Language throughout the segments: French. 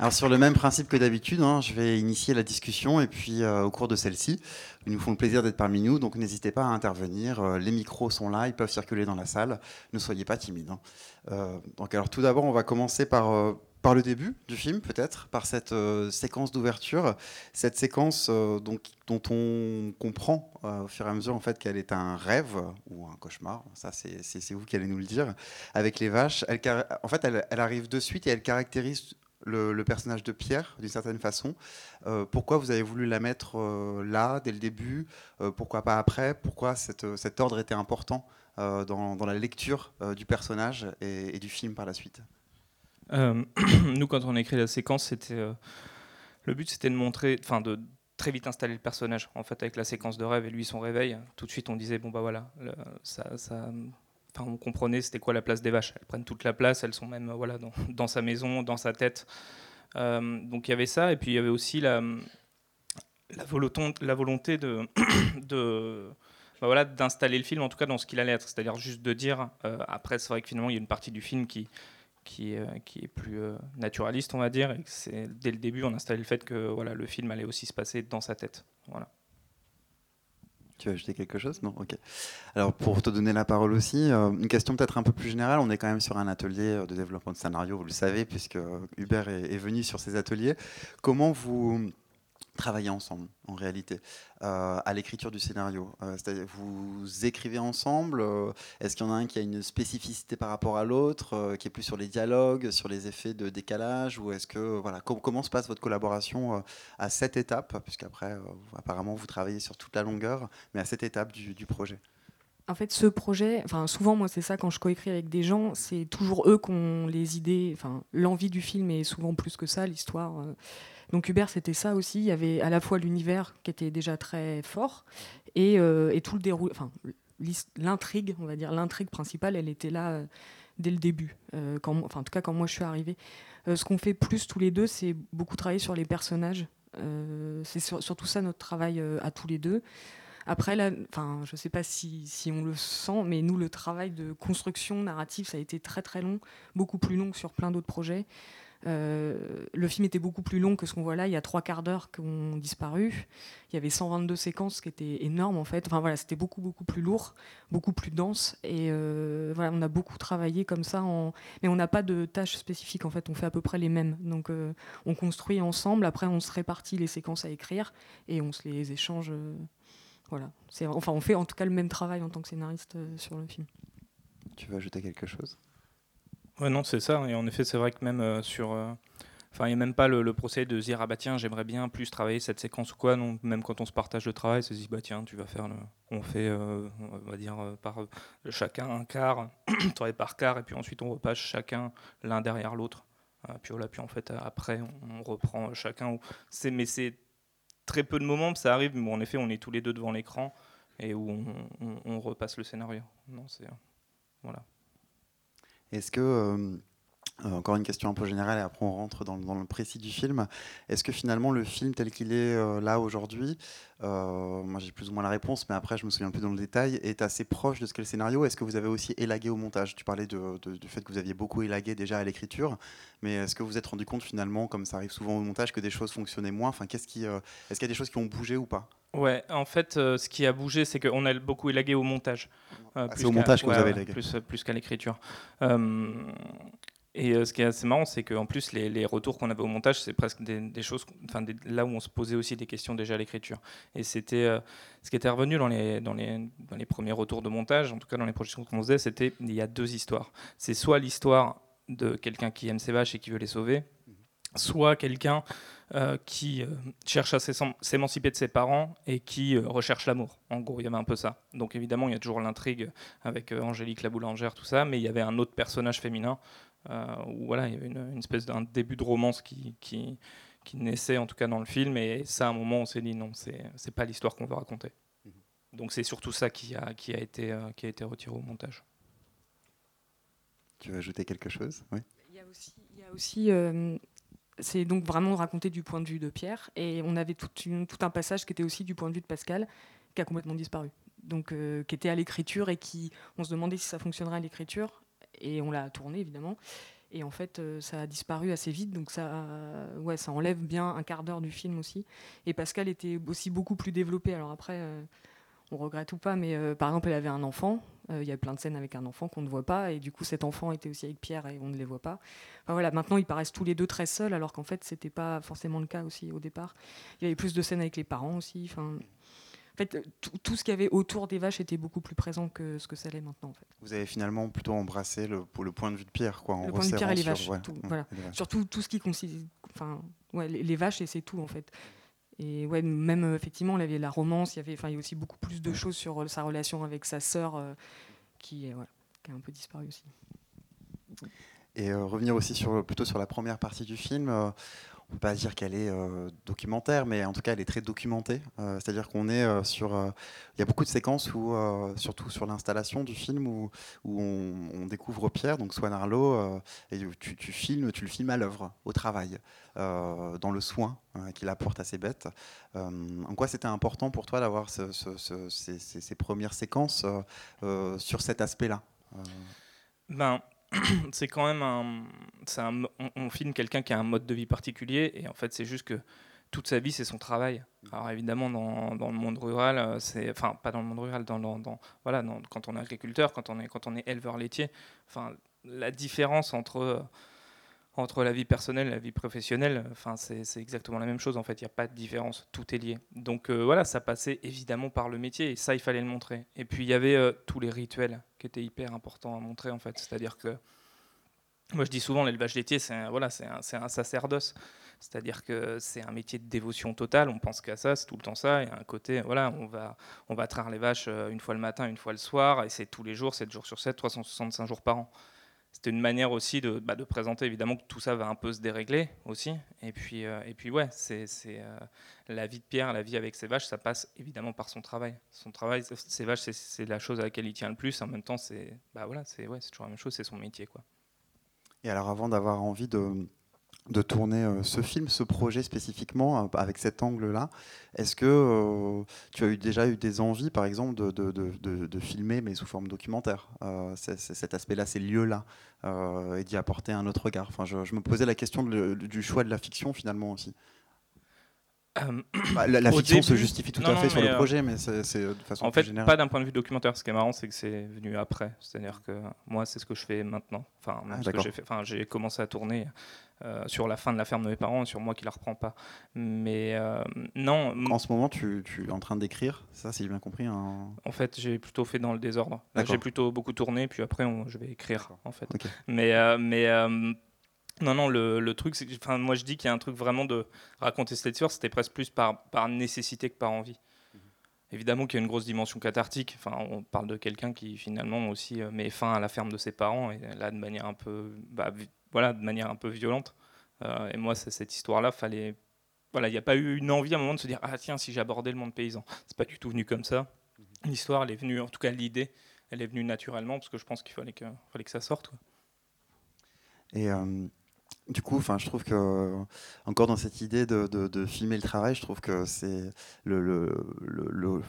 Alors sur le même principe que d'habitude, hein, je vais initier la discussion et puis euh, au cours de celle-ci, ils nous font le plaisir d'être parmi nous, donc n'hésitez pas à intervenir. Euh, les micros sont là, ils peuvent circuler dans la salle. Ne soyez pas timides. hein. Euh, donc alors tout d'abord, on va commencer par par le début du film, peut-être, par cette séquence d'ouverture, cette séquence donc, dont on comprend au fur et à mesure en fait qu'elle est un rêve ou un cauchemar. Ça, c'est vous qui allez nous le dire. Avec les vaches, en fait, elle arrive de suite et elle caractérise le, personnage de Pierre d'une certaine façon. Euh, pourquoi vous avez voulu la mettre euh, là dès le début? Euh, Pourquoi pas après? Pourquoi cette- cet ordre était important dans, dans la lecture du personnage et, du film par la suite? Nous, quand on a écrit la séquence, c'était le but, c'était de montrer, enfin, de très vite installer le personnage. En fait, avec la séquence de rêve et lui son réveil, tout de suite, on disait bon bah voilà, ça, ça- enfin, on comprenait c'était quoi la place des vaches. Elles prennent toute la place, elles sont même euh, voilà dans, sa maison, dans sa tête. Euh, donc il y avait ça, et puis il y avait aussi la volonté de bah voilà, d'installer le film, en tout cas dans ce qu'il allait être. C'est-à-dire juste de dire, euh, après c'est vrai que finalement il y a une partie du film qui, qui, est, plus naturaliste, on va dire, et c'est dès le début on installait le fait que voilà, le film allait aussi se passer dans sa tête. Voilà. Tu veux ajouter quelque chose? Non? Ok. Alors, pour te donner la parole aussi, euh, une question peut-être un peu plus générale. On est quand même sur un atelier euh, de développement de scénario, vous le savez, puisque euh, Hubert est, est venu sur ces ateliers. Comment vous travaillez ensemble, en réalité, euh, à l'écriture du scénario Euh, vous écrivez ensemble euh, Est-ce qu'il y en a un qui a une spécificité par rapport à l'autre, qui est plus sur les dialogues, sur les effets de décalage Ou est-ce que, voilà, com- comment se passe votre collaboration à cette étape Puisqu'après, apparemment, vous travaillez sur toute la longueur mais à cette étape du, du projet? En fait, ce projet, enfin souvent moi c'est ça quand je coécris avec des gens, c'est toujours eux qui ont les idées, enfin l'envie du film est souvent plus que ça, l'histoire. Donc Hubert c'était ça aussi, il y avait à la fois l'univers qui était déjà très fort et, euh, tout le déroulé, enfin l'intrigue, on va dire l'intrigue principale, elle était là euh, dès le début, euh, quand, enfin en tout cas quand moi je suis arrivée. Ce qu'on fait plus tous les deux, c'est beaucoup travailler sur les personnages. C'est sur- surtout ça notre travail à tous les deux. Après, je ne sais pas si, si on le sent, mais nous, le travail de construction narrative, ça a été très très long, beaucoup plus long que sur plein d'autres projets. Euh, le film était beaucoup plus long que ce qu'on voit là. Il y a trois quarts d'heure qui ont disparu. Il y avait 122 séquences, ce qui était énorme en fait. Enfin voilà, c'était beaucoup beaucoup plus lourd, beaucoup plus dense. Et euh, voilà, on a beaucoup travaillé comme ça, mais on n'a pas de tâches spécifiques en fait. On fait à peu près les mêmes. Donc euh, on construit ensemble. Après, on se répartit les séquences à écrire et on se les échange. voilà. Enfin, on fait en tout cas le même travail en tant que scénariste sur le film. Tu veux ajouter quelque chose? Ouais, non, c'est ça. Et en effet, c'est vrai que même euh, sur. euh, Enfin, il n'y a même pas le, procès de dire ah bah tiens j'aimerais bien plus travailler cette séquence ou quoi non même quand on se partage le travail se dit bah tiens tu vas faire on fait euh, on va dire par chacun un quart travaille par quart et puis ensuite on repasse chacun l'un derrière l'autre Euh, puis voilà puis en fait après on, reprend chacun c'est mais c'est très peu de moments ça arrive mais bon, en effet on est tous les deux devant l'écran et où on, on- repasse le scénario non c'est voilà Est-ce que, encore une question un peu générale et après on rentre dans, dans le précis du film, est-ce que finalement le film tel qu'il est euh, là aujourd'hui, euh, moi j'ai plus ou moins la réponse, mais après je me souviens plus dans le détail, est assez proche de ce qu'est le scénario? Est-ce que vous avez aussi élagué au montage? Tu parlais de- de- du fait que vous aviez beaucoup élagué déjà à l'écriture, mais est-ce que vous vous êtes rendu compte finalement, comme ça arrive souvent au montage, que des choses fonctionnaient moins? Enfin, qu'est-ce qui, euh, Est-ce qu'il y a des choses qui ont bougé ou pas? Ouais, en fait, euh, ce qui a bougé, c'est qu'on a beaucoup élagué au montage. Euh, Ah, c'est au montage que vous avez élagué. Plus, plus qu'à l'écriture. Euh, et euh, ce qui est assez marrant, c'est qu'en plus, les, retours qu'on avait au montage, c'est presque des, choses, enfin, là où on se posait aussi des questions déjà à l'écriture. Et c'était euh, ce qui était revenu dans les, dans, les, dans les premiers retours de montage, en tout cas dans les projections qu'on faisait, c'était il y a deux histoires. C'est soit l'histoire de quelqu'un qui aime ses vaches et qui veut les sauver, soit quelqu'un euh, qui cherche à s'éman- s'émanciper de ses parents et qui recherche l'amour. En gros, il y avait un peu ça. Donc évidemment, il y a toujours l'intrigue avec Angélique la boulangère, tout ça, mais il y avait un autre personnage féminin où voilà, il y avait une, une espèce d'un début de romance qui, qui, qui naissait en tout cas dans le film. Et ça, à un moment, on s'est dit non, c'est pas l'histoire qu'on veut raconter. Donc c'est surtout ça qui a, qui a, été, euh, qui a été retiré au montage. Tu veux ajouter quelque chose? Oui. Il y a aussi, il y a aussi, euh, c'est donc vraiment raconté du point de vue de Pierre, et on avait une- tout un passage qui était aussi du point de vue de Pascal, qui a complètement disparu. Donc, euh, qui était à l'écriture et qui, on se demandait si ça fonctionnerait à l'écriture, et on l'a tourné évidemment. Et en fait, ça a disparu assez vite, donc ça, ouais, ça enlève bien un quart d'heure du film aussi. Et Pascal était aussi beaucoup plus développé. Alors après, on regrette ou pas, mais par exemple, elle avait un enfant. Il y a plein de scènes avec un enfant qu'on ne voit pas, et du coup, cet enfant était aussi avec Pierre et on ne les voit pas. Enfin, voilà, maintenant, ils paraissent tous les deux très seuls, alors qu'en fait, c'était pas forcément le cas aussi au départ. Il y avait plus de scènes avec les parents aussi. Enfin, en fait, tout, ce qu'il y avait autour des vaches était beaucoup plus présent que ce que ça l'est maintenant. En fait. Vous avez finalement plutôt embrassé le, pour le point de vue de Pierre, quoi. le point de Pierre et les vaches. voilà. Surtout tout ce qui consiste, enfin, ouais, les, vaches et c'est tout en fait. Et ouais, même euh, effectivement, il y avait la romance, il y avait, enfin, il y a aussi beaucoup plus de choses sur euh, sa relation avec sa sœur euh, qui, qui a un peu disparu aussi. Et revenir aussi sur, plutôt sur la première partie du film on peut pas dire qu'elle est euh, documentaire, mais en tout cas, elle est très documentée. Euh, c'est-à-dire qu'on est, euh, sur. Il y a beaucoup de séquences où, surtout sur l'installation du film, où, où on, découvre Pierre, donc Swan Arlo, et tu, tu, filmes, tu le filmes à l'œuvre, au travail, dans le soin qu'il apporte à ses bêtes. en quoi c'était important pour toi d'avoir ces, ces, premières séquences sur cet aspect-là ben, c'est quand même un, on, filme quelqu'un qui a un mode de vie particulier et en fait c'est juste que toute sa vie c'est son travail. Alors évidemment dans, dans le monde rural, euh, c'est enfin pas dans le monde rural, dans, dans voilà, quand on est agriculteur, quand on est quand on est éleveur laitier, enfin la différence entre entre la vie personnelle et la vie professionnelle, enfin, c'est exactement la même chose en fait, il n'y a pas de différence, tout est lié. Donc euh, voilà, ça passait évidemment par le métier et ça, il fallait le montrer. Et puis il y avait euh, tous les rituels qui étaient hyper importants à montrer en fait, c'est-à-dire que moi je dis souvent l'élevage laitier, c'est voilà, un, un sacerdoce, c'est-à-dire que c'est un métier de dévotion totale, on pense qu'à ça, c'est tout le temps ça, et à un côté, voilà, on va, on va traire les vaches euh, une fois le matin, une fois le soir, et c'est tous les jours, 7 jours sur 7, 365 jours par an c'était une manière aussi de, bah, de, présenter évidemment que tout ça va un peu se dérégler aussi. Et puis, euh, et puis ouais, c'est euh, la vie de Pierre, la vie avec ses vaches, ça passe évidemment par son travail. Son travail, ses vaches, c'est la chose à laquelle il tient le plus. En même temps, c'est bah, voilà, ouais, toujours la même chose, c'est son métier. Quoi. Et alors avant d'avoir envie de, de tourner euh, ce film, ce projet spécifiquement, euh, avec cet angle-là. Est-ce que euh, tu as déjà eu des envies, par exemple, de, filmer, mais sous forme documentaire, cet aspect-là, ces lieux-là, et d'y apporter un autre regard enfin, je, me posais la question du choix de la fiction, finalement, aussi. Euh, bah, la, fiction se justifie tout à fait sur le euh, projet, mais c'est de façon En fait, pas d'un point de vue documentaire. Ce qui est marrant, c'est que c'est venu après. C'est-à-dire que moi, c'est ce que je fais maintenant. Enfin, ah, j'ai Enfin, commencé à tourner euh, sur la fin de la ferme de mes parents, sur moi qui la reprends pas. Mais non. En ce moment, tu, tu es en train d'écrire, ça, si j'ai bien compris. En fait, j'ai plutôt fait dans le désordre. J'ai plutôt beaucoup tourné, puis après, je vais écrire, en fait. Mais, mais non, non, le, truc, c'est enfin, moi je dis qu'il y a un truc vraiment de raconter cette histoire, c'était presque plus par, par nécessité que par envie. Mhm. Évidemment qu'il y a une grosse dimension cathartique. Enfin, on parle de quelqu'un qui finalement aussi euh, met fin à la ferme de ses parents et là de manière un peu, bah, voilà, de manière un peu violente. Euh, et moi, cette histoire-là, fallait, voilà, il n'y a pas eu une envie à un moment de se dire ah tiens si j'abordais le monde paysan. C'est pas du tout venu comme ça. Mhm. L'histoire, elle est venue, en tout cas l'idée, elle est venue naturellement parce que je pense qu'il fallait que, fallait que ça sorte. Et euh, du coup, enfin, je trouve que encore dans cette idée de, filmer le travail, je trouve que c'est le,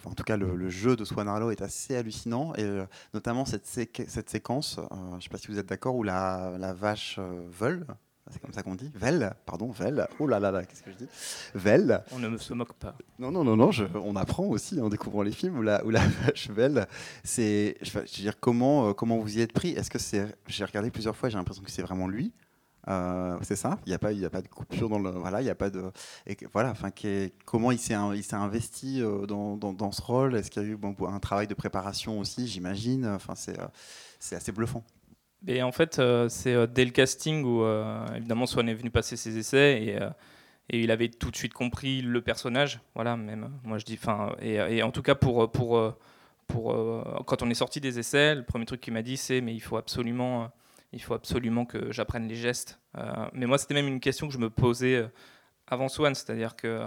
en tout cas le, jeu de Swan Arlo est assez hallucinant et euh, notamment cette, cette séquence, euh, je ne sais pas si vous êtes d'accord, où la, vache euh, vole, c'est comme ça qu'on dit, velle, pardon, velle. Oh là là là, qu'est-ce que je dis? Velle. On ne se moque pas. Non non non non, on apprend aussi en découvrant les films où la, où la vache velle. C'est, je veux dire, comment comment vous y êtes pris? Est-ce que c'est, j'ai regardé plusieurs fois, j'ai l'impression que c'est vraiment lui euh, c'est ça. Il n'y a pas, il a pas de coupure dans le, voilà, il y a pas de, et voilà, enfin, comment il s'est, il s'est investi euh, dans, dans, ce rôle? Est-ce qu'il y a eu un travail de préparation aussi, j'imagine? Enfin, c'est, euh, c'est assez bluffant. Et en fait, c'est dès le casting où évidemment Swan est venu passer ses essais et, et, il avait tout de suite compris le personnage. Voilà, même moi je dis, enfin, et, en tout cas pour pour pour quand on est sorti des essais, le premier truc qu'il m'a dit c'est mais il faut absolument il faut absolument que j'apprenne les gestes. Euh, mais moi, c'était même une question que je me posais euh, avant Swan, c'est-à-dire que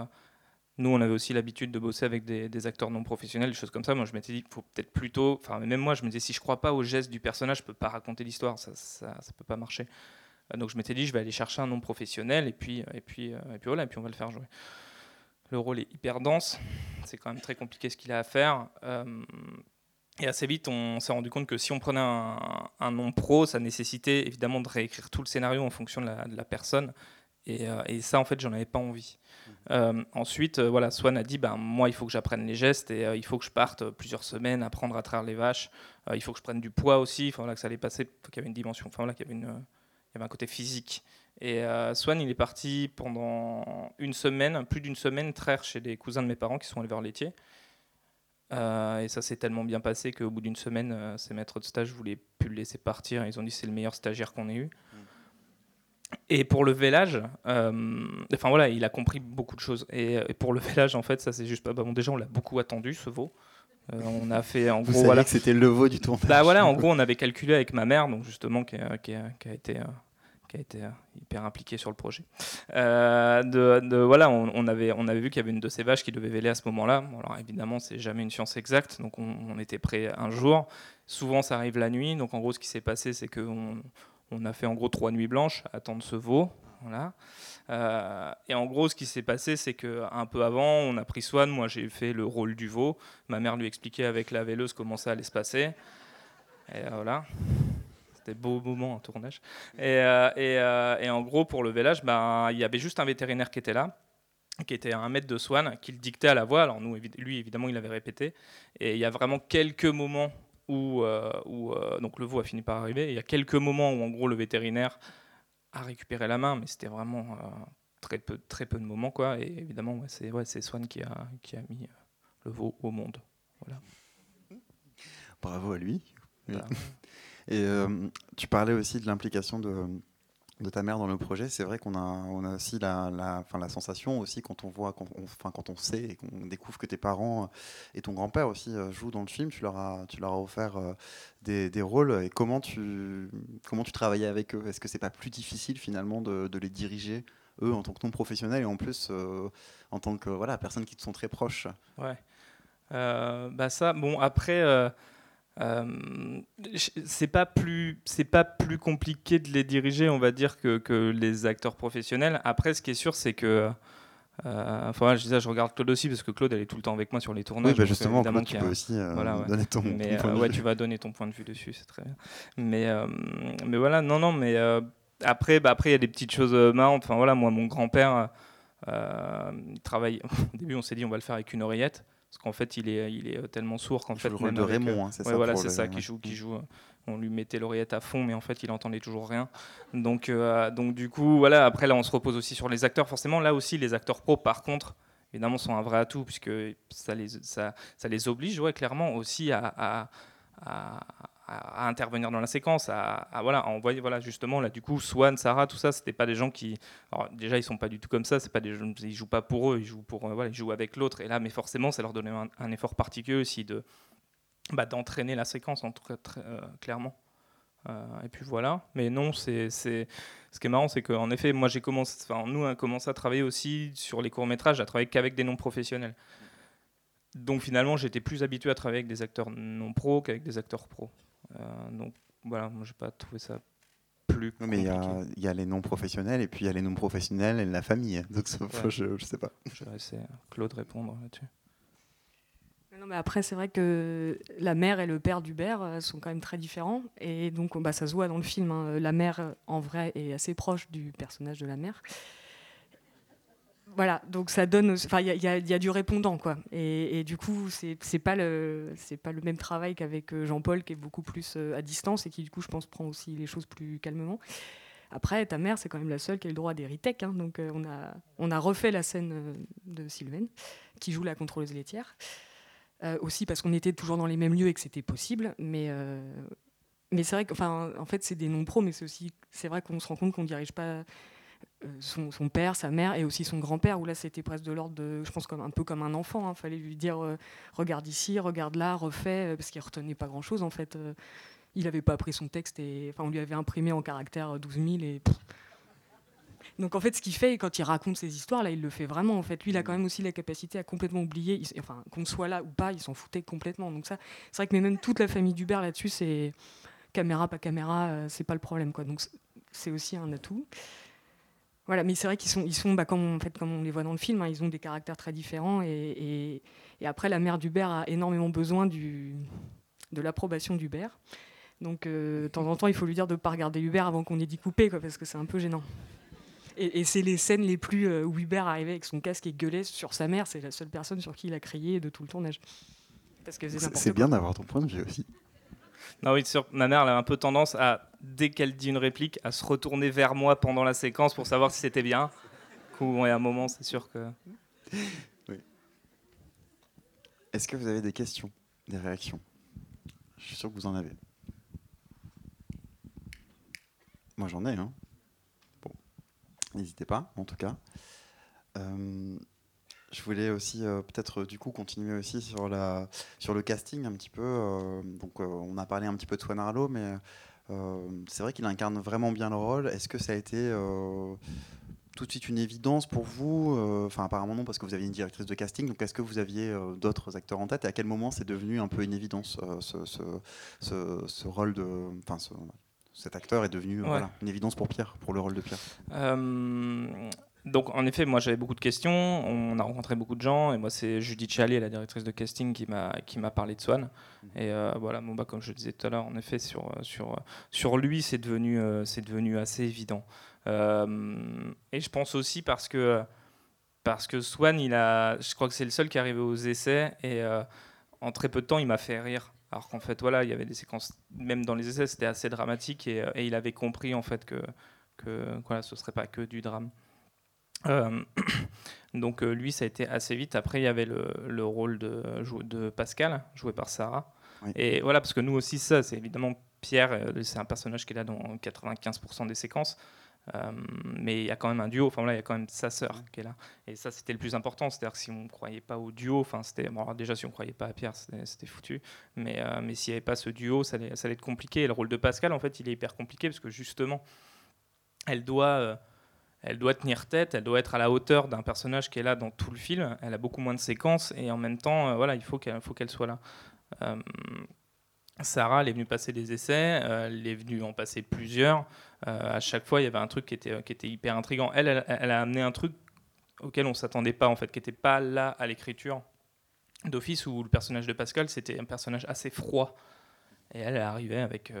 nous, on avait aussi l'habitude de bosser avec des, acteurs non professionnels, des choses comme ça. Moi, je m'étais dit, faut peut-être plutôt. Enfin, même moi, je me disais, si je crois pas aux gestes du personnage, je peux pas raconter l'histoire, ça, ça, peut pas marcher. Euh, donc, je m'étais dit, je vais aller chercher un non professionnel, et puis, et puis, et puis voilà, et puis on va le faire jouer. Le rôle est hyper dense, c'est quand même très compliqué ce qu'il a à faire Et assez vite, on s'est rendu compte que si on prenait un, nom pro, ça nécessitait évidemment de réécrire tout le scénario en fonction de la, personne. Euh, et, ça, en fait, j'en avais pas envie. Mmh. Euh, ensuite, euh, voilà, Swan a dit, ben, moi, il faut que j'apprenne les gestes et il faut que je parte plusieurs semaines apprendre à travers les vaches. il faut que je prenne du poids aussi. Enfin, voilà, que ça allait passer, qu'il y avait une dimension, enfin, voilà, qu'il y avait, une, il y avait un côté physique. Et Swan, il est parti pendant une semaine, plus d'une semaine, traire chez des cousins de mes parents qui sont éleveurs laitiers. Euh, et ça s'est tellement bien passé qu'au bout d'une semaine, euh, ces maîtres de stage voulaient plus le laisser partir. Ils ont dit c'est le meilleur stagiaire qu'on ait eu. Et pour le vélage, euh, enfin voilà, il a compris beaucoup de choses. Et, pour le vélage, en fait, ça c'est juste pas bon. Déjà, on l'a beaucoup attendu ce veau. on a fait en gros voilà que c'était le veau du tournage. Bah voilà, en gros, on avait calculé avec ma mère, donc justement qui qui a été qui a été euh, hyper impliqué sur le projet. Euh, voilà, on, avait, on avait vu qu'il y avait une de ces vaches qui devait véler à ce moment-là. alors évidemment, c'est jamais une science exacte, donc on, était prêt un jour. Souvent, ça arrive la nuit. Donc en gros, ce qui s'est passé, c'est qu'on on a fait en gros trois nuits blanches attendre ce veau. Euh, et en gros, ce qui s'est passé, c'est qu'un peu avant, on a pris soin. Moi, j'ai fait le rôle du veau. Ma mère lui expliquait avec la véleuse comment ça allait se passer. Et voilà. C'était beau moment en tournage. Et, euh, euh, et, en gros, pour le vélage, ben, il y avait juste un vétérinaire qui était là qui était un maître de Swan, qui le dictait à la voix. Alors nous, lui, évidemment, il avait répété. Et il y a vraiment quelques moments où, euh, où donc le veau a fini par arriver. il y a quelques moments où, en gros, le vétérinaire a récupéré la main, mais c'était vraiment très peu, très peu de moments, quoi. Et évidemment, c'est ouais, Swan qui a, qui a mis le veau au monde. Voilà. Bravo à lui. et euh, tu parlais aussi de l'implication de, ta mère dans le projet. C'est vrai qu'on a, aussi la, la, la sensation aussi quand on voit, quand on, quand on sait et qu'on découvre que tes parents et ton grand-père aussi euh, jouent dans le film. Tu leur as, tu leur as offert euh, des, rôles. Et comment tu, comment tu travaillais avec eux? Est-ce que c'est pas plus difficile finalement de, les diriger eux en tant que non professionnels et en plus en tant que voilà personnes qui te sont très proches? Ouais. bah ça, bon après. C'est pas plus c'est pas plus compliqué de les diriger on va dire que, que les acteurs professionnels. Après ce qui est sûr c'est que euh, enfin je disais je regarde Claude aussi parce que Claude elle est tout le temps avec moi sur les tournages. Oui bah justement Claude, tu peux aussi euh, donner ton, mais, point de ouais vue. tu vas donner ton point de vue dessus c'est très bien. Mais mais voilà non non mais après bah, après il y a des petites choses marrantes. Enfin voilà moi mon grand père il travaille au début on s'est dit on va le faire avec une oreillette parce qu'en fait, il est, il est tellement sourd qu'en fait. Le rôle de Raymond, hein, c'est ça. Voilà, c'est ça qui joue, qui joue. On lui mettait l'oreillette à fond, mais en fait, il entendait toujours rien. Donc, euh, donc du coup, voilà. Après, là, on se repose aussi sur les acteurs. Forcément, là aussi, les acteurs pro, par contre, évidemment, sont un vrai atout puisque ça les, ça, ça les oblige, ouais, clairement, aussi à, à à, intervenir dans la séquence, à, voilà, envoyer, voilà, justement, là, du coup, Swan, Sarah, tout ça, c'était pas des gens qui, alors, déjà, ils sont pas du tout comme ça, c'est pas des ils jouent pas pour eux, ils jouent pour, euh, voilà, ils jouent avec l'autre, et là, mais forcément, ça leur donnait un, effort particulier aussi de, bah, d'entraîner la séquence, en cas, très, euh, clairement. Euh, et puis voilà. Mais non, c'est... ce qui est marrant, c'est qu'en effet, moi j'ai commencé, enfin, nous on a commencé à travailler aussi sur les courts métrages, à travailler qu'avec des non professionnels. Donc finalement, j'étais plus habitué à travailler avec des acteurs non pro qu'avec des acteurs pro. Euh, donc voilà, moi j'ai pas trouvé ça plus compliqué. Mais il y, a les non professionnels et puis il y a les non professionnels et la famille. Donc je, je sais pas. Je vais laisser Claude répondre là-dessus. Non, mais après, c'est vrai que la mère et le père d'Hubert euh, sont quand même très différents. Et donc, bah, ça se voit dans le film. Hein. La mère, en vrai, est assez proche du personnage de la mère voilà, donc ça donne. Enfin, il y, a du répondant, quoi. Et, du coup, c'est pas le c'est pas le même travail qu'avec euh, Jean-Paul, qui est beaucoup plus euh, à distance et qui, du coup, je pense, prend aussi les choses plus calmement. Après, ta mère, c'est quand même la seule qui a le droit des Hein, donc, euh, on, a, refait la scène de Sylvain, qui joue la contrôleuse laitière. aussi parce qu'on était toujours dans les mêmes lieux et que c'était possible. Mais, mais c'est vrai qu'en en fait, c'est des non-pros, mais c'est aussi. C'est vrai qu'on se rend compte qu'on ne dirige pas euh, son, père, sa mère et aussi son grand-père, où là c'était presque de l'ordre de, je pense, comme, un peu comme un enfant. Il hein. fallait lui dire euh, regarde ici, regarde là, refais, euh, parce qu'il retenait pas grand-chose en fait. il n'avait pas appris son texte et on lui avait imprimé en caractère 12 000 et. Donc en fait, ce qu'il fait quand il raconte ses histoires, là, il le fait vraiment. En fait, lui, il a quand même aussi la capacité à complètement oublier. enfin, qu'on soit là ou pas, il s'en foutait complètement. Donc ça, c'est vrai que même toute la famille d'Hubert là-dessus, c'est caméra pas caméra, c'est pas le problème quoi. Donc c'est aussi un atout. Voilà, mais c'est vrai qu'ils sont, ils sont bah, comme, en fait, comme on les voit dans le film, hein, ils ont des caractères très différents. Et, et, après, la mère d'Hubert a énormément besoin du, de l'approbation d'Hubert. Donc de temps en temps, il faut lui dire de ne pas regarder Hubert avant qu'on ait dit couper, quoi, parce que c'est un peu gênant. Et, c'est les scènes les plus où Hubert arrivait avec son casque et gueulait sur sa mère. C'est la seule personne sur qui il a crié de tout le tournage. C'est bien d'avoir ton point de vue aussi. Non, oui, ma mère, elle a un peu tendance à, dès qu'elle dit une réplique, à se retourner vers moi pendant la séquence pour savoir si c'était bien. Coup, a un moment, c'est sûr que. Oui. Est-ce que vous avez des questions, des réactions? Je suis sûr que vous en avez. Moi, j'en ai, hein. Bon, n'hésitez pas, en tout cas. Euh, je voulais aussi euh, peut-être du coup continuer aussi sur, la, sur le casting un petit peu. Euh, donc euh, on a parlé un petit peu de Swan Arlo, mais c'est vrai qu'il incarne vraiment bien le rôle. Est-ce que ça a été tout de suite une évidence pour vous Enfin apparemment non parce que vous aviez une directrice de casting. Donc est-ce que vous aviez d'autres acteurs en tête et à quel moment c'est devenu un peu une évidence ce, ce, ce, rôle de, enfin cet acteur est devenu voilà, une évidence pour Pierre, pour le rôle de Pierre? Donc en effet, moi j'avais beaucoup de questions, on a rencontré beaucoup de gens, et moi c'est Judith Chalier, la directrice de casting, qui m'a qui m'a parlé de Swan. Mhm. Et euh, voilà, bon, bah, comme je le disais tout à l'heure, en effet sur sur sur lui c'est devenu euh, c'est devenu assez évident. Euh, et je pense aussi parce que parce que Swan, il a, je crois que c'est le seul qui est arrivé aux essais et en très peu de temps il m'a fait rire. Alors qu'en fait voilà, il y avait des séquences, même dans les essais c'était assez dramatique et, et, il avait compris en fait que que voilà, ce serait pas que du drame. Euh, donc euh, lui, ça a été assez vite. Après, il y avait le, rôle de, de, Pascal, joué par Sarah. Et voilà, parce que nous aussi, ça, c'est évidemment Pierre, euh, c'est un personnage qui est là dans 95% des séquences. mais il y a quand même un duo. Enfin là, il y a quand même sa sœur qui est là. Et ça, c'était le plus important. C'est-à-dire que si on ne croyait pas au duo, enfin c'était bon, déjà si on ne croyait pas à Pierre, c'était foutu. Mais mais s'il n'y avait pas ce duo, ça allait, ça allait être compliqué. Et le rôle de Pascal, en fait, il est hyper compliqué parce que justement, elle doit elle doit tenir tête, elle doit être à la hauteur d'un personnage qui est là dans tout le film. Elle a beaucoup moins de séquences et en même temps, euh, voilà, il faut qu'elle soit là. Euh, Sarah, elle est venue passer des essais, euh, elle est venue en passer plusieurs. à chaque fois, il y avait un truc qui était, qui était hyper intrigant. Elle, elle, a amené un truc auquel on s'attendait pas, en fait, qui n'était pas là à l'écriture d'office, où le personnage de Pascal, c'était un personnage assez froid. Et elle est arrivée avec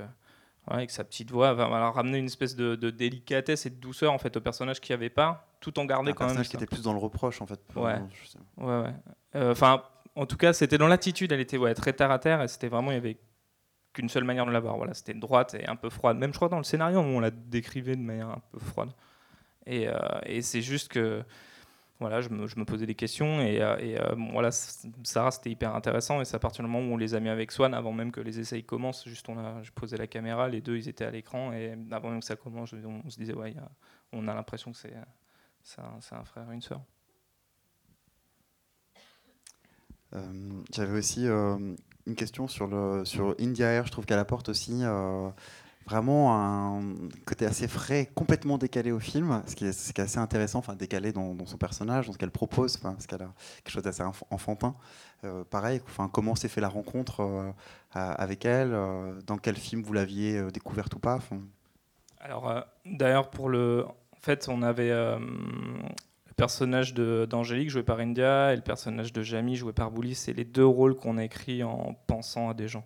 avec sa petite voix, va ramener une espèce de, délicatesse et de douceur en fait au personnage qui avait pas, tout en gardant quand même. Un personnage qui était plus dans le reproche en fait. Ouais. ouais, ouais. Euh, enfin, en tout cas, c'était dans l'attitude. Elle était ouais, très terre à terre et c'était vraiment il y avait qu'une seule manière de la voir. Voilà, c'était droite et un peu froide. Même je crois dans le scénario on la décrivait de manière un peu froide. Et, euh, et c'est juste que voilà, je me, posais des questions et, euh, euh, voilà, Sarah c'était hyper intéressant et c'est à partir du moment où on les a mis avec Swan, avant même que les essais commencent, juste on a, je posais la caméra, les deux ils étaient à l'écran et avant même que ça commence, on, se disait ouais, on a l'impression que c'est un, un, frère et une sœur. Euh, j'avais aussi une question sur, le, sur India Air, je trouve qu'elle apporte aussi vraiment un côté assez frais, complètement décalé au film, ce qui est, assez intéressant, enfin décalé dans, son personnage, dans ce qu'elle propose, parce qu'elle a quelque chose d'assez enfantin. Euh, pareil, enfin, comment s'est fait la rencontre euh, avec elle euh, Dans quel film vous l'aviez découverte ou pas Alors, d'ailleurs, pour le, en fait, on avait le personnage d'Angélique joué par India et le personnage de Jamie joué par Boulis. C'est les deux rôles qu'on a écrits en pensant à des gens.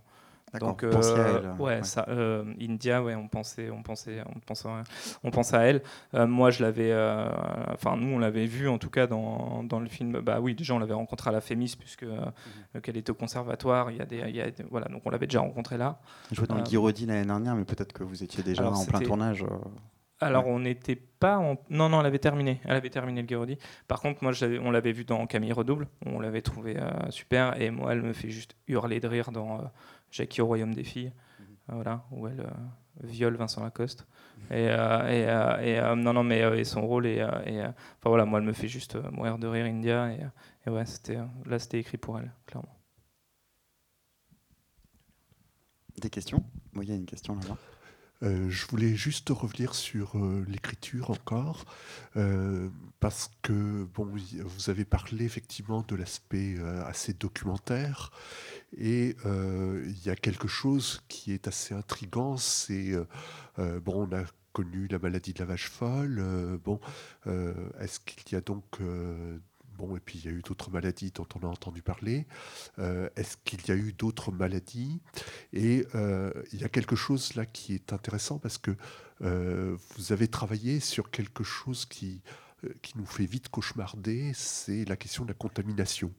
Donc, euh, à elle. Ouais, Ça, euh, India, ouais, on pensait, on pensait, on pensait, on à elle. Euh, moi, je l'avais, enfin, nous, on l'avait vu en tout cas dans, dans, le film. Bah oui, déjà, on l'avait rencontré à la Fémis puisque mhm. qu'elle était au conservatoire. Il y a des, il y a, voilà, donc on l'avait déjà rencontré là. Je jouait dans Guiraudy l'année dernière, mais peut-être que vous étiez déjà en plein tournage. Alors, on n'était pas en... Non, non, elle avait terminé. Elle avait terminé le Guiraudy. Par contre, moi, on l'avait vu dans Camille Redouble. On l'avait trouvé super. Et moi, elle me fait juste hurler de rire dans Jackie au Royaume des filles, mhm. voilà, où elle euh, viole Vincent Lacoste. Mhm. Et, euh, et, euh, non, non, mais et son rôle et, enfin voilà, moi elle me fait juste mourir de rire India et, ouais, c'était là c'était écrit pour elle, clairement. Des questions? Moi, il y a une question là-bas. Euh, je voulais juste revenir sur euh, l'écriture encore, euh, parce que bon, vous avez parlé effectivement de l'aspect assez documentaire, et il y a quelque chose qui est assez intrigant, c'est bon, on a connu la maladie de la vache folle, bon, est-ce qu'il y a donc bon, et puis il y a eu d'autres maladies dont on a entendu parler. Est-ce qu'il y a eu d'autres maladies? Et il y a quelque chose là qui est intéressant parce que vous avez travaillé sur quelque chose qui, qui nous fait vite cauchemarder, c'est la question de la contamination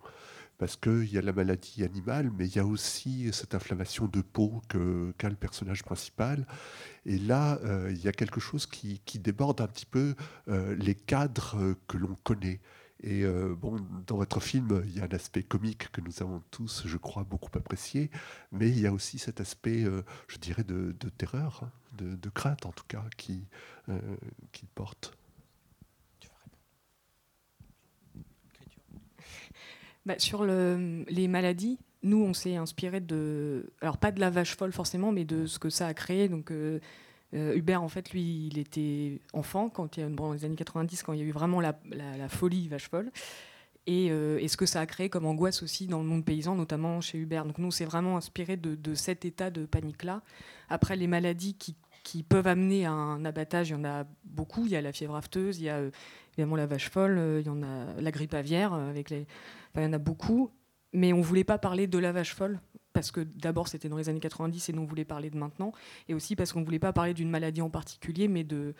parce qu'il y a la maladie animale, mais il y a aussi cette inflammation de peau qu'a le personnage principal. Et là, euh, il y a quelque chose qui, déborde un petit peu euh, les cadres euh, que l'on connaît. Et bon, dans votre film, il y a un aspect comique que nous avons tous, je crois, beaucoup apprécié, mais il y a aussi cet aspect, je dirais, de, terreur, hein, de, crainte en tout cas, qui, qu'il porte. Bah, sur les maladies, nous, on s'est inspiré de. Alors, pas de la vache folle forcément, mais de ce que ça a créé. Donc, euh, euh, Hubert, en fait, lui, il était enfant quand il y a, dans les années 90, quand il y a eu vraiment la, folie vache folle. Euh, et, ce que ça a créé comme angoisse aussi dans le monde paysan, notamment chez Hubert. Donc, nous, on s'est vraiment inspiré de, cet état de panique-là. Après, les maladies qui, peuvent amener à un abattage, il y en a beaucoup. Il y a la fièvre afteuse, il y a évidemment la vache folle, il y en a la grippe aviaire avec les il y en a beaucoup, mais on ne voulait pas parler de la vache folle, parce que d'abord c'était dans les années 90 et nous on voulait parler de maintenant, et aussi parce qu'on ne voulait pas parler d'une maladie en particulier, mais de,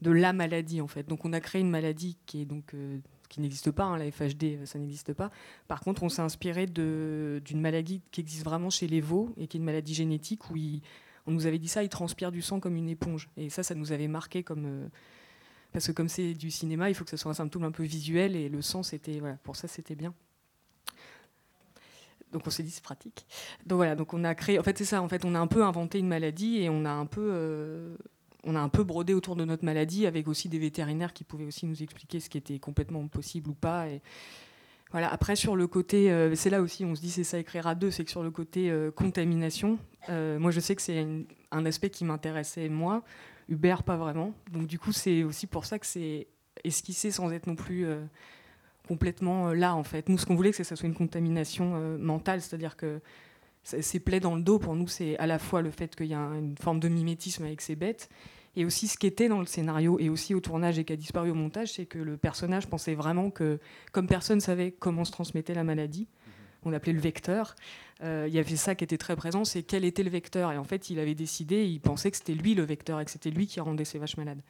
de la maladie en fait. Donc on a créé une maladie qui est donc euh, qui n'existe pas, hein, la FHD, ça n'existe pas. Par contre, on s'est inspiré d'une maladie qui existe vraiment chez les veaux et qui est une maladie génétique où on nous avait dit ça, il transpire du sang comme une éponge. Et ça, ça nous avait marqué comme euh, parce que comme c'est du cinéma, il faut que ce soit un symptôme un peu visuel et le sang, c'était voilà, pour ça c'était bien. Donc on s'est dit c'est pratique. Donc voilà, donc on a créé. En fait c'est ça. En fait on a un peu inventé une maladie et on a un peu, euh, on a un peu brodé autour de notre maladie avec aussi des vétérinaires qui pouvaient aussi nous expliquer ce qui était complètement possible ou pas. Et voilà. Après sur le côté, euh, c'est là aussi on se dit c'est ça écrire à deux, c'est que sur le côté euh, contamination, moi je sais que c'est un aspect qui m'intéressait moi. Uber, pas vraiment. Donc du coup, c'est aussi pour ça que c'est esquissé sans être non plus complètement euh, là, en fait. Nous, ce qu'on voulait, c'est que ça soit une contamination euh, mentale, c'est-à-dire que ces plaies dans le dos, pour nous, c'est à la fois le fait qu'il y a une forme de mimétisme avec ces bêtes, et aussi ce qui était dans le scénario, et aussi au tournage et qui a disparu au montage, c'est que le personnage pensait vraiment que, comme personne savait comment se transmettait la maladie, on appelait le vecteur. Euh, il y avait ça qui était très présent, c'est quel était le vecteur. Et en fait, il avait décidé, il pensait que c'était lui le vecteur et que c'était lui qui rendait ses vaches malades.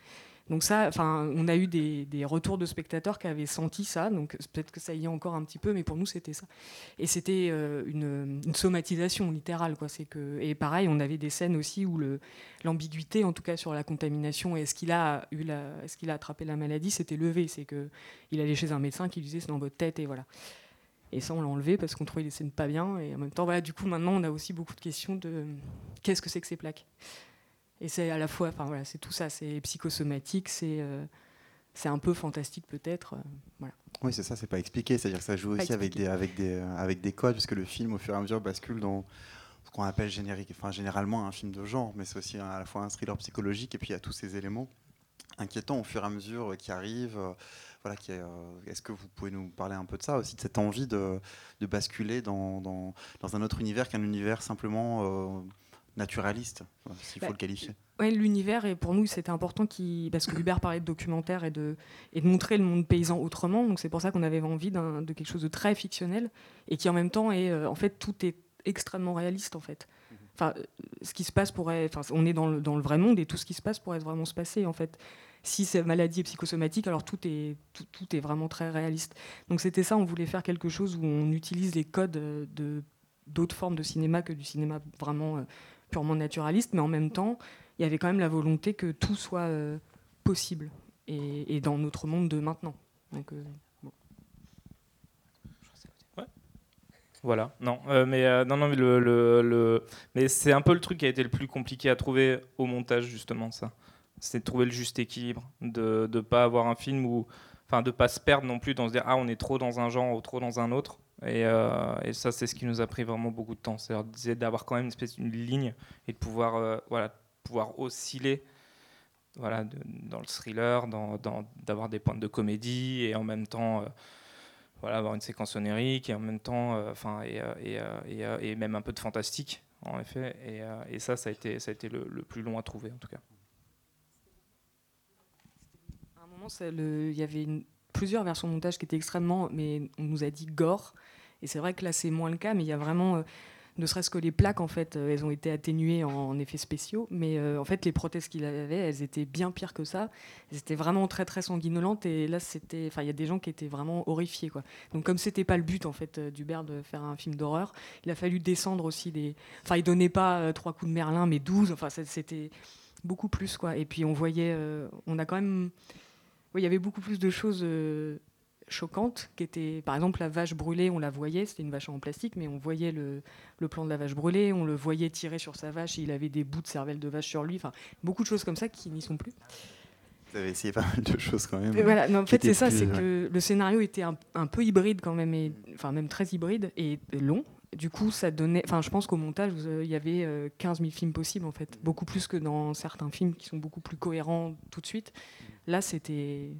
Donc ça, on a eu des, retours de spectateurs qui avaient senti ça, donc peut-être que ça y est encore un petit peu, mais pour nous c'était ça. Et c'était euh, une, somatisation littérale, quoi. Et pareil, on avait des scènes aussi où l'ambiguïté, en tout cas sur la contamination, est-ce qu'il a eu est-ce qu'il a attrapé la maladie, c'était levé. C'est que il allait chez un médecin qui lui disait c'est dans votre tête et voilà. Et ça, on l'a enlevé parce qu'on trouvait les scènes pas bien. Et en même temps, voilà, du coup, maintenant, on a aussi beaucoup de questions de qu'est-ce que c'est que ces plaques? Et c'est à la fois, enfin voilà, c'est tout ça, c'est psychosomatique, c'est euh, c'est un peu fantastique peut-être. Euh, voilà. Oui, c'est ça, c'est pas expliqué. C'est-à-dire que ça joue aussi avec des, avec, des, avec des codes, puisque le film, au fur et à mesure, bascule dans ce qu'on appelle générique, enfin, généralement un film de genre, mais c'est aussi à la fois un thriller psychologique, et puis il y a tous ces éléments inquiétants au fur et à mesure qui arrivent. Voilà, euh, est-ce que vous pouvez nous parler un peu de ça aussi, de cette envie de, basculer dans, dans, un autre univers qu'un univers simplement euh, naturaliste, s'il faut bah, le qualifier Oui, l'univers, et pour nous, c'était important, qui, parce que Hubert parlait de documentaire et de, et de montrer le monde paysan autrement, donc c'est pour ça qu'on avait envie de quelque chose de très fictionnel, et qui en même temps est, euh, en fait, tout est extrêmement réaliste, en fait. Mhm. Enfin, ce qui se passe pourrait, enfin, on est dans le, dans le vrai monde et tout ce qui se passe pourrait vraiment se passer en fait si cette maladie est psychosomatique, alors tout est, tout, est vraiment très réaliste. Donc c'était ça, on voulait faire quelque chose où on utilise les codes de d'autres formes de cinéma que du cinéma vraiment euh, purement naturaliste, mais en même temps, il y avait quand même la volonté que tout soit euh, possible et, dans notre monde de maintenant. Euh, Voilà, non, mais non, non, mais le mais c'est un peu le truc qui a été le plus compliqué à trouver au montage justement ça c'est de trouver le juste équilibre, de ne pas avoir un film où, enfin, de pas se perdre non plus dans se dire ah on est trop dans un genre ou trop dans un autre. Et, euh, et ça, c'est ce qui nous a pris vraiment beaucoup de temps, c'est d'avoir quand même une espèce d'une ligne et de pouvoir, euh, voilà, pouvoir osciller, voilà, dans le thriller, d'avoir des points de comédie et en même temps. Euh, voilà, avoir une séquence onérique et en même temps, enfin, et, et, et, même un peu de fantastique, en effet. Et, ça, ça a été, ça a été le, plus long à trouver, en tout cas il y avait plusieurs versions montage qui étaient extrêmement, mais on nous a dit gore. Et c'est vrai que là, c'est moins le cas, mais il y a vraiment, euh, ne serait-ce que les plaques, en fait, euh, elles ont été atténuées en, effets spéciaux, mais euh, en fait, les prothèses qu'il avait, elles étaient bien pires que ça. Elles étaient vraiment très, très sanguinolentes, et là, c'était, enfin, il y a des gens qui étaient vraiment horrifiés, quoi. Donc, comme c'était pas le but, en fait, d'Hubert de faire un film d'horreur, il a fallu descendre aussi des, enfin, il donnait pas trois coups de Merlin, mais 12, enfin, c'était beaucoup plus, quoi. Et puis, on voyait, on a quand même, il y avait beaucoup plus de choses choquante, qui était, par exemple, la vache brûlée, on la voyait, c'était une vache en plastique, mais on voyait le, le, plan de la vache brûlée, on le voyait tirer sur sa vache, et il avait des bouts de cervelle de vache sur lui, enfin, beaucoup de choses comme ça qui n'y sont plus. Vous avez essayé pas mal de choses quand même. voilà, en fait, c'est ça, c'est que le scénario était un, un, peu hybride quand même, et, enfin, même très hybride et long. Du coup, ça donnait. Enfin, je pense qu'au montage, il y avait 15 euh, 000 films possibles, en fait. Beaucoup plus que dans certains films qui sont beaucoup plus cohérents tout de suite. Là, c'était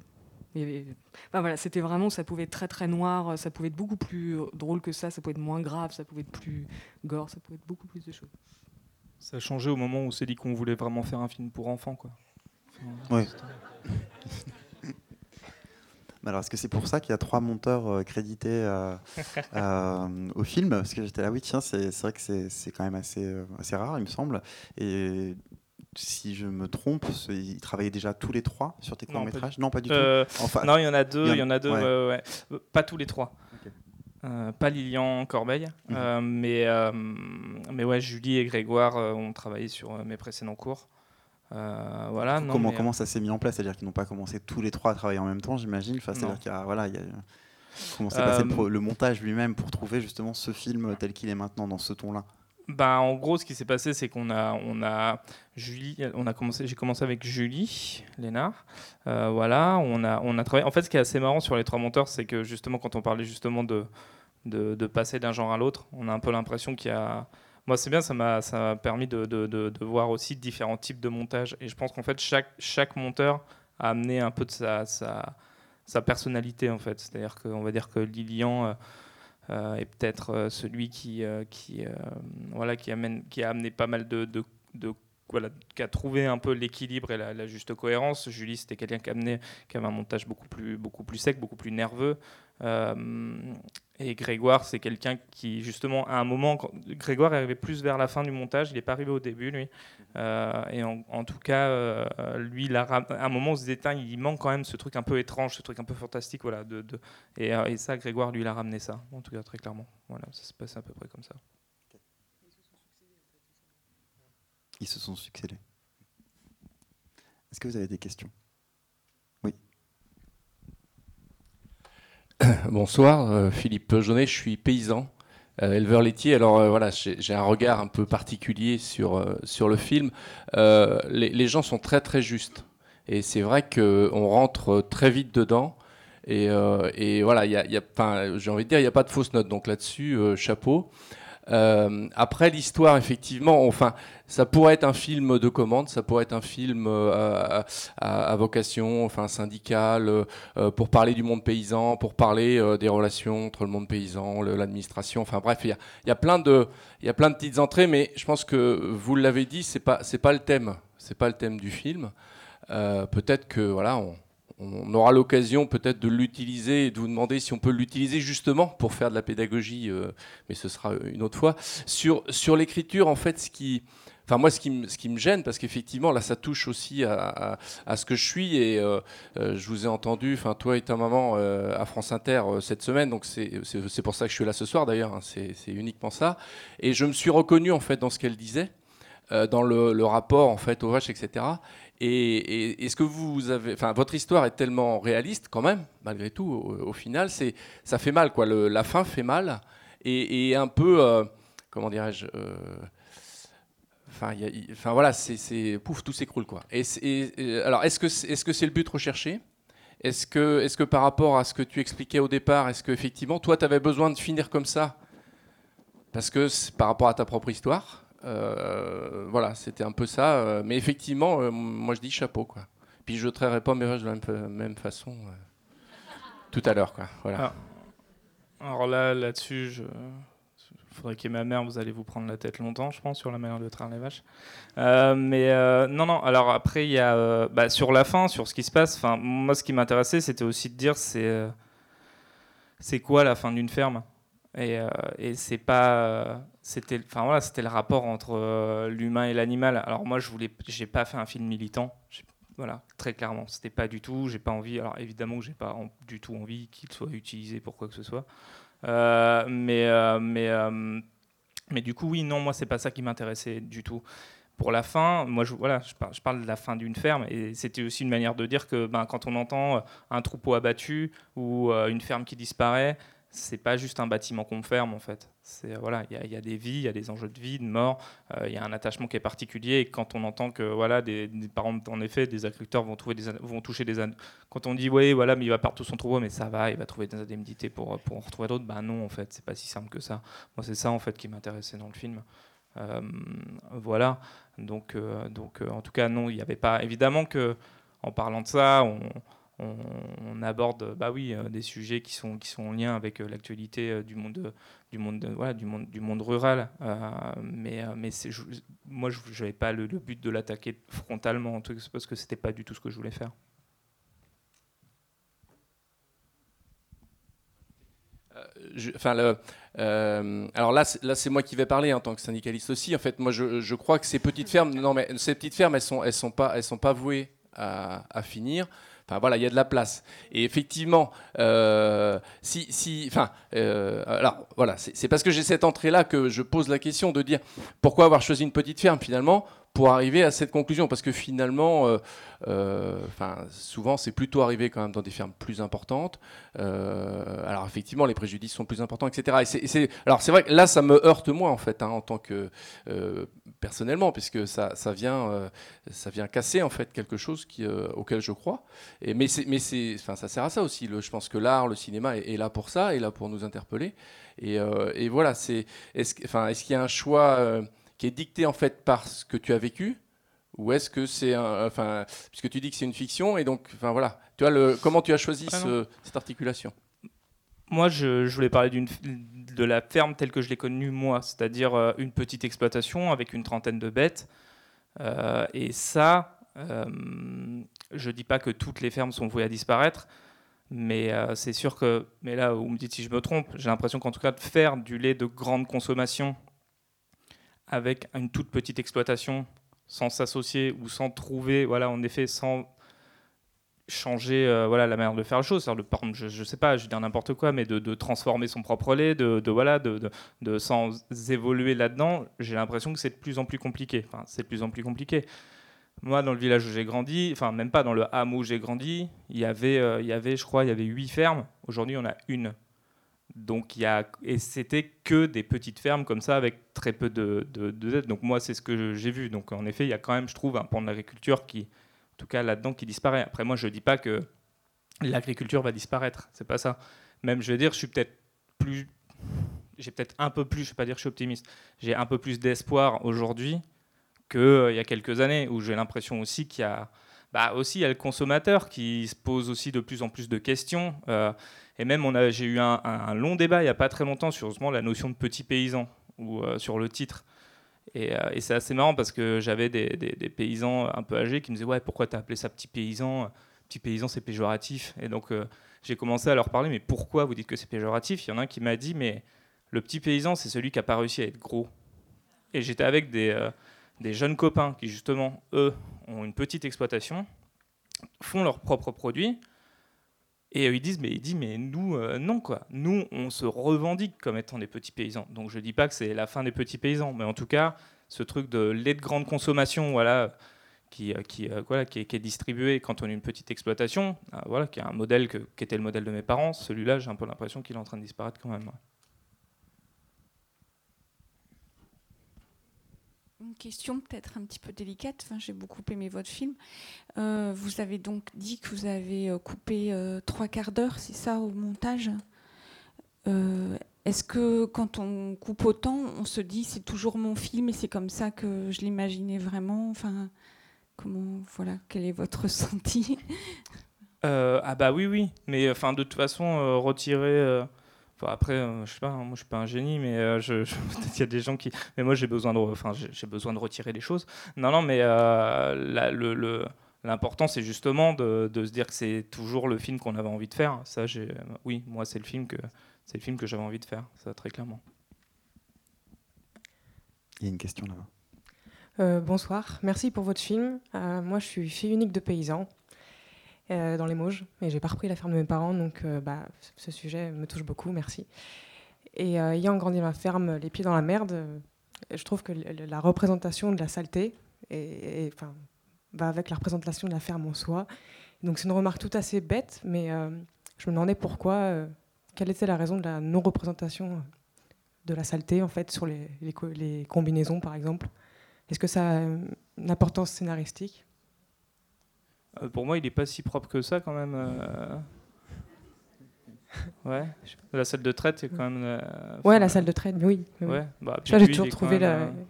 voilà, c'était vraiment, ça pouvait être très très noir, ça pouvait être beaucoup plus drôle que ça, ça pouvait être moins grave, ça pouvait être plus gore, ça pouvait être beaucoup plus de choses. Ça a changé au moment où c'est dit qu'on voulait vraiment faire un film pour enfants, quoi. oui. alors, est-ce que c'est pour ça qu'il y a trois monteurs euh, crédités euh, euh, au film? Parce que j'étais là, oui, tiens, c'est vrai que c'est quand même assez, assez rare, il me semble. Et si je me trompe, ils travaillaient déjà tous les trois sur tes courts métrages Non, pas du tout. Euh, non, il y en a deux. Il y en a deux. Pas tous les trois. Euh, pas Lilian Corbeil, mhm. euh, mais mais ouais, Julie et Grégoire ont travaillé sur mes précédents cours. voilà. comment comment ça s'est mis en place? C'est-à-dire qu'ils n'ont pas commencé tous les trois à travailler en même temps, j'imagine? Enfin, c'est-à-dire qu'il y a voilà, il y a comment s'est passé le montage lui-même pour trouver justement ce film tel qu'il est maintenant dans ce ton-là? Bah, en gros, ce qui s'est passé, c'est qu'on a, on a Julie, on a commencé, j'ai commencé avec Julie Lénard. Euh, voilà, on a, on a travaillé. En fait, ce qui est assez marrant sur les trois monteurs, c'est que justement, quand on parlait justement de, de, passer d'un genre à l'autre, on a un peu l'impression qu'il y a. Moi, c'est bien, ça m'a, ça m'a permis de, de, de, voir aussi différents types de montage. Et je pense qu'en fait, chaque, chaque monteur a amené un peu de sa, sa, sa personnalité, en fait. C'est-à-dire qu'on va dire que Lilian. Euh, euh, et peut-être euh, celui qui, euh, voilà, qui, amène, qui a amené pas mal de, voilà, qui a trouvé un peu l'équilibre et la, juste cohérence. Julie, c'était quelqu'un qui, qui avait un montage beaucoup plus, beaucoup plus sec, beaucoup plus nerveux. Et Grégoire, c'est quelqu'un qui, justement, à un moment, Grégoire est arrivé plus vers la fin du montage, il n'est pas arrivé au début, lui. Euh, et en, tout cas, euh, lui, à un moment, on se disait, il manque quand même ce truc un peu étrange, ce truc un peu fantastique. Voilà, et, euh, et, ça, Grégoire, lui, il a ramené ça, en tout cas, très clairement. Voilà, ça se passe à peu près comme ça. Ils se sont succédés. Est-ce que vous avez des questions Oui. Bonsoir, Philippe Jaunet, je suis paysan. Euh, éleveur laitier. Alors euh, voilà, j'ai un regard un peu particulier sur, euh, sur le film. Les, gens sont très très justes. Et c'est vrai qu'on rentre très vite dedans. Et, voilà, y a, j'ai envie de dire, il n'y a pas de fausse note. Donc là-dessus, chapeau. Euh, après l'histoire, effectivement, enfin, ça pourrait être un film de commande, ça pourrait être un film euh, à, vocation, enfin syndicale, euh, pour parler du monde paysan, pour parler des relations entre le monde paysan, l'administration. Enfin bref, il y a, plein de, il y a plein de petites entrées, mais je pense que vous l'avez dit, c'est pas, c'est pas le thème, c'est pas le thème du film. Peut-être que voilà, on aura l'occasion peut-être de l'utiliser et de vous demander si on peut l'utiliser justement pour faire de la pédagogie, euh, mais ce sera une autre fois. Sur, sur l'écriture, en fait, ce qui, enfin moi, ce qui, me, ce qui me gêne, parce qu'effectivement, là, ça touche aussi à, à, ce que je suis, et euh, euh, je vous ai entendu, enfin toi et ta maman à France Inter cette semaine, donc c'est pour ça que je suis là ce soir d'ailleurs, hein, c'est uniquement ça, et je me suis reconnu en fait dans ce qu'elle disait. dans le, le, rapport en fait aux vaches, etc. Et, est-ce que vous avez, enfin, votre histoire est tellement réaliste quand même, malgré tout, au, final, c'est, ça fait mal, quoi. la fin fait mal et, un peu, euh, comment dirais-je, euh, enfin, voilà, c'est, pouf, tout s'écroule, quoi. Et, alors, est-ce que, est-ce que c'est le but recherché? Est-ce que, est-ce que par rapport à ce que tu expliquais au départ, est-ce que effectivement, toi, tu avais besoin de finir comme ça? Parce que par rapport à ta propre histoire voilà, c'était un peu ça. Euh, mais effectivement, euh, moi je dis chapeau. Quoi. Puis je ne trairai pas mes rushs de la même, façon tout à l'heure. Quoi. Voilà. Ah. Alors là, là-dessus, je... faudrait qu'il y ait ma mère, vous allez vous prendre la tête longtemps, je pense, sur la manière de traire les vaches. Euh, mais euh, non, non, alors après, il y a. Euh, bah, sur la fin, sur ce qui se passe, moi, ce qui m'intéressait, c'était aussi de dire c'est. c'est quoi la fin d'une ferme? Et, et c'est pas. C'était enfin voilà, c'était le rapport entre l'humain et l'animal. Alors moi, je voulais. J'ai pas fait un film militant. Voilà, très clairement, c'était pas du tout. J'ai pas envie. Alors évidemment que j'ai pas du tout envie qu'il soit utilisé pour quoi que ce soit. Euh, mais, euh, mais, euh, mais du coup, oui, non, moi, c'est pas ça qui m'intéressait du tout pour la fin, moi je, voilà, je, parle, de la fin d'une ferme et c'était aussi une manière de dire que ben, quand on entend un troupeau abattu ou une ferme qui disparaît, c'est pas juste un bâtiment qu'on ferme en fait. C'est voilà, il y, a des vies, il y a des enjeux de vie, de mort, il y a un attachement qui est particulier. Et quand on entend que voilà, des, par exemple, en effet, des agriculteurs vont trouver des, vont toucher des quand on dit oui, voilà, mais il va perdre tout son troupeau, mais ça va, il va trouver des indemnités pour pour en retrouver d'autres. Ben non, en fait, c'est pas si simple que ça. Moi, c'est ça en fait qui m'intéressait dans le film. Euh, voilà. Donc euh, donc euh, en tout cas non, il n'y avait pas. Évidemment que en parlant de ça, on on, aborde bah oui, euh, des sujets qui sont, qui sont en lien avec euh, l'actualité euh, du monde, du, monde, voilà, du, monde, du monde rural. mais mais moi, je n'avais pas le, but de l'attaquer frontalement, parce que ce n'était pas du tout ce que je voulais faire. enfin, alors là, là c'est moi qui vais parler en tant que syndicaliste aussi. En fait, moi, je, je crois que ces petites fermes, non mais ces petites fermes, elles sont, elles sont pas, elles sont pas vouées à finir. Voilà, il y a de la place. Et effectivement, euh, si, si, enfin, euh, alors voilà, c'est parce que j'ai cette entrée-là que je pose la question de dire pourquoi avoir choisi une petite ferme finalement pour arriver à cette conclusion Parce que finalement, euh, euh, enfin, souvent, c'est plutôt arrivé quand même dans des fermes plus importantes. Euh, alors effectivement, les préjudices sont plus importants, etc. Et c'est, alors c'est vrai que là, ça me heurte moi en fait, hein, en tant que personnellement, puisque ça, ça vient, ça vient casser en fait quelque chose qui, auquel je crois. Et, mais c'est, mais c'est, enfin, ça sert à ça aussi. Le, je pense que l'art, le cinéma est, là pour ça, est là pour nous interpeller. Et, et voilà, c'est, est-ce, enfin, est-ce qu'il y a un choix qui est dicté en fait par ce que tu as vécu ou est-ce que c'est un, enfin, puisque tu dis que c'est une fiction et donc, enfin voilà, tu as le, comment tu as choisi ah cette articulation? Moi, je, voulais parler d'une, de la ferme telle que je l'ai connue moi, c'est-à-dire euh, une petite exploitation avec une trentaine de bêtes. Euh, et ça, euh, je dis pas que toutes les fermes sont vouées à disparaître, mais c'est sûr que, mais là, vous me dites si je me trompe, j'ai l'impression qu'en tout cas de faire du lait de grande consommation avec une toute petite exploitation sans s'associer ou sans trouver, voilà, en effet, sans changer euh, voilà, la manière de faire les choses. De, par exemple, je ne sais pas, je dis n'importe quoi, mais de, transformer son propre lait, de, voilà, de, de, sans évoluer là-dedans, j'ai l'impression que c'est de plus en plus compliqué. Enfin, c'est de plus en plus compliqué. Moi, dans le village où j'ai grandi, enfin, même pas dans le hameau où j'ai grandi, il y avait, euh, il y avait, je crois, il y avait huit fermes. Aujourd'hui, on a une. Donc, y a, et c'était que des petites fermes comme ça avec très peu de, de, Donc, moi, c'est ce que j'ai vu. Donc, en effet, il y a quand même, je trouve, un pan de l'agriculture qui, en tout cas là-dedans, qui disparaît. Après, moi, je ne dis pas que l'agriculture va disparaître. C'est pas ça. Même, je vais dire, je suis peut-être plus. J'ai peut-être un peu plus, je ne vais pas dire que je suis optimiste, j'ai un peu plus d'espoir aujourd'hui qu'il euh, y a quelques années, où j'ai l'impression aussi qu'il y a. Bah, aussi, il y a le consommateur qui se pose aussi de plus en plus de questions. Euh, et même, j'ai eu un, long débat il n'y a pas très longtemps sur la notion de petit paysan, ou euh, sur le titre. Euh, et, c'est assez marrant parce que j'avais des, paysans un peu âgés qui me disaient Ouais, pourquoi tu as appelé ça petit paysan? Petit paysan, c'est péjoratif. Et donc, euh, j'ai commencé à leur parler Mais pourquoi vous dites que c'est péjoratif? Il y en a un qui m'a dit Mais le petit paysan, c'est celui qui n'a pas réussi à être gros. Et j'étais avec des jeunes copains qui, justement, eux, ont une petite exploitation, font leurs propres produits et ils disent, mais ils disent, mais nous, euh, non quoi. Nous, on se revendique comme étant des petits paysans. Donc je dis pas que c'est la fin des petits paysans, mais en tout cas, ce truc de lait de grande consommation, voilà, qui, euh, qui, euh, qui, est, distribué quand on a une petite exploitation, voilà, qui est un modèle qui était le modèle de mes parents. Celui-là, j'ai un peu l'impression qu'il est en train de disparaître quand même. Une question peut-être un petit peu délicate. J'ai beaucoup aimé votre film. Euh, vous avez donc dit que vous avez euh, coupé euh, trois quarts d'heure, c'est ça, au montage Est-ce que quand on coupe autant, on se dit c'est toujours mon film et c'est comme ça que je l'imaginais vraiment? Enfin, comment, voilà, quel est votre ressenti Ah bah oui, oui. Mais enfin, de toute façon, retirer après, euh, je sais pas, hein, moi je suis pas un génie, mais euh, je, peut-être il y a des gens qui. Mais moi j'ai besoin de, enfin j'ai besoin de retirer des choses. Non, non, mais euh, le, l'important c'est justement de, de, se dire que c'est toujours le film qu'on avait envie de faire. Ça, j'ai, oui, moi c'est le film que c'est le film que j'avais envie de faire, ça très clairement. Il y a une question là-bas. Euh, bonsoir, merci pour votre film. Euh, moi, je suis fille unique de paysan euh, dans les Mauges, et j'ai pas repris la ferme de mes parents, donc bah, ce sujet me touche beaucoup, merci. Et ayant grandi la ferme, les pieds dans la merde, je trouve que la représentation de la saleté et, enfin, va avec la représentation de la ferme en soi. Donc c'est une remarque tout assez bête, mais je me demandais pourquoi, quelle était la raison de la non-représentation de la saleté en fait sur les, combinaisons par exemple. Est-ce que ça a une importance scénaristique? euh, Pour moi, il n'est pas si propre que ça quand même. Euh. Ouais, la salle de traite, c'est quand même. Euh, ouais, la salle de traite, oui. Ouais, bah, j'ai toujours trouvé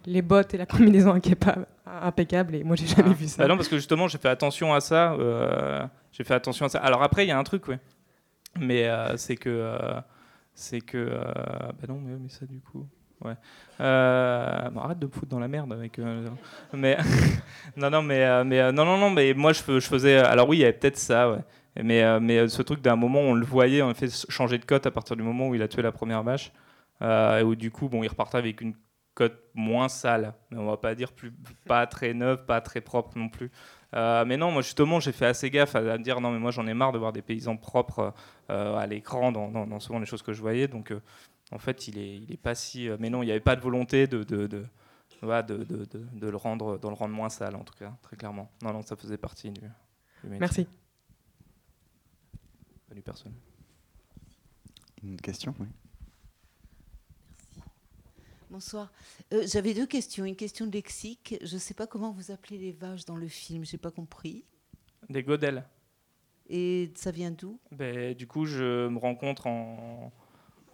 les bottes et la combinaison impeccables et moi, j'ai jamais ah. vu ça. Bah non, parce que justement, j'ai fait attention à ça. j'ai fait attention à ça. Alors après, il y a un truc, ouais. Mais c'est que. c'est que. bah non, mais, mais ça, du coup. Euh, arrête de me foutre dans la merde avec. Euh, mais non, non, mais, euh, non, non, non, mais moi je, faisais. Alors oui, il y avait peut-être ça, ouais. Mais, mais ce truc d'un moment, on le voyait, on fait changer de cote à partir du moment où il a tué la première vache, et où du coup, bon, il repartait avec une cote moins sale, mais on va pas dire plus, pas très neuve, pas très propre non plus. mais non, moi justement, j'ai fait assez gaffe à, me dire non, mais moi j'en ai marre de voir des paysans propres à l'écran dans, souvent les choses que je voyais, donc en fait, il est, il est pas si. Euh, mais non, il n'y avait pas de volonté de, de, de, de, de, le rendre, de le rendre moins sale, en tout cas, très clairement. Non, non, ça faisait partie du, Merci. Pas du personne. Une question, oui. Bonsoir. Euh, j'avais deux questions. Une question de lexique. Je ne sais pas comment vous appelez les vaches dans le film. J'ai pas compris. Des godelles. Et ça vient d'où? Ben, Du coup, je me rencontre en,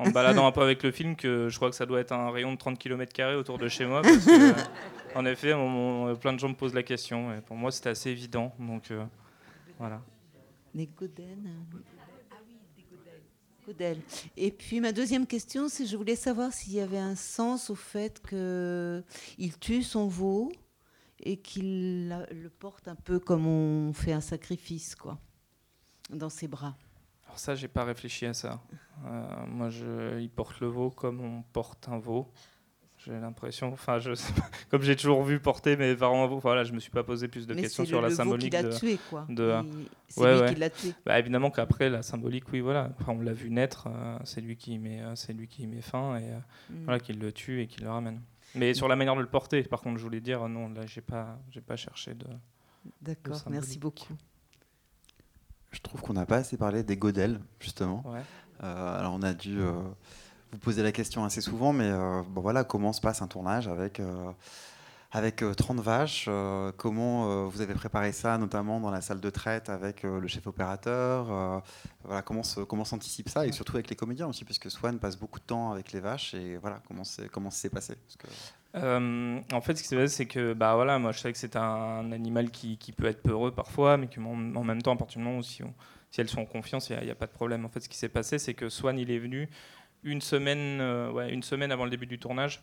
en me baladant un peu avec le film que je crois que ça doit être un rayon de 30 km autour de chez moi. Parce que, en effet, plein de gens me posent la question. Et pour moi, c'était assez évident. Donc euh, voilà. Les Et puis ma deuxième question, c'est je voulais savoir s'il y avait un sens au fait qu'il tue son veau et qu'il le porte un peu comme on fait un sacrifice, quoi, dans ses bras. Alors ça, j'ai pas réfléchi à ça. Euh, moi, je, il porte le veau comme on porte un veau. J'ai l'impression, enfin, je comme j'ai toujours vu porter mes parents veau, voilà, je me suis pas posé plus de questions sur la symbolique de. Tué, quoi. de c'est lui qui l'a tué. Bah, évidemment qu'après la symbolique, oui, voilà. Enfin, on l'a vu naître, euh, c'est lui qui met, euh, c'est lui qui met fin et mm. voilà, qui le tue et qui le ramène. Mais sur la manière de le porter, par contre, je voulais dire, non, là, j'ai pas, j'ai pas cherché de. D'accord, merci beaucoup. Je trouve qu'on n'a pas assez parlé des godelles, justement. Euh, alors, on a dû euh, vous poser la question assez souvent, mais euh, bon, voilà, comment se passe un tournage avec, avec 30 vaches Comment vous avez préparé ça, notamment dans la salle de traite avec le chef opérateur voilà, Comment s'anticipe ça Et surtout avec les comédiens aussi, puisque Swan passe beaucoup de temps avec les vaches. Et voilà, comment ça s'est passé euh, en fait, ce qui s'est passé, c'est que bah, voilà, moi, je sais que c'est un animal qui, peut être peureux parfois, mais qu'en en même temps, à partir du moment où si, elles sont en confiance, il n'y a, pas de problème. En fait, ce qui s'est passé, c'est que Swan, il est venu une semaine, euh, ouais, une semaine avant le début du tournage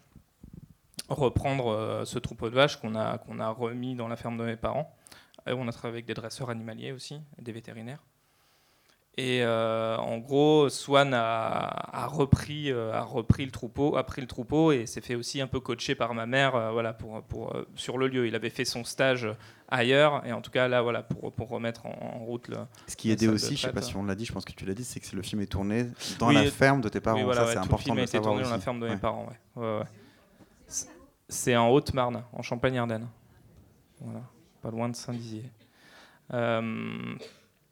reprendre euh, ce troupeau de vaches qu'on a, a remis dans la ferme de mes parents. Et on a travaillé avec des dresseurs animaliers aussi, des vétérinaires. Et euh, en gros, Swan a, repris, euh, a repris le troupeau, a pris le troupeau et s'est fait aussi un peu coacher par ma mère, euh, voilà, pour, pour sur le lieu. Il avait fait son stage ailleurs et en tout cas là, voilà, pour, pour remettre en, route le. Ce qui aidait aussi, je sais pas si on l'a dit, je pense que tu l'as dit, c'est que le film est tourné dans la ferme de tes parents. Oui, ça, c'est important le film a été tourné dans la ferme de mes parents. Ouais. c'est en Haute-Marne, en Champagne-Ardenne. Voilà, pas loin de Saint-Dizier.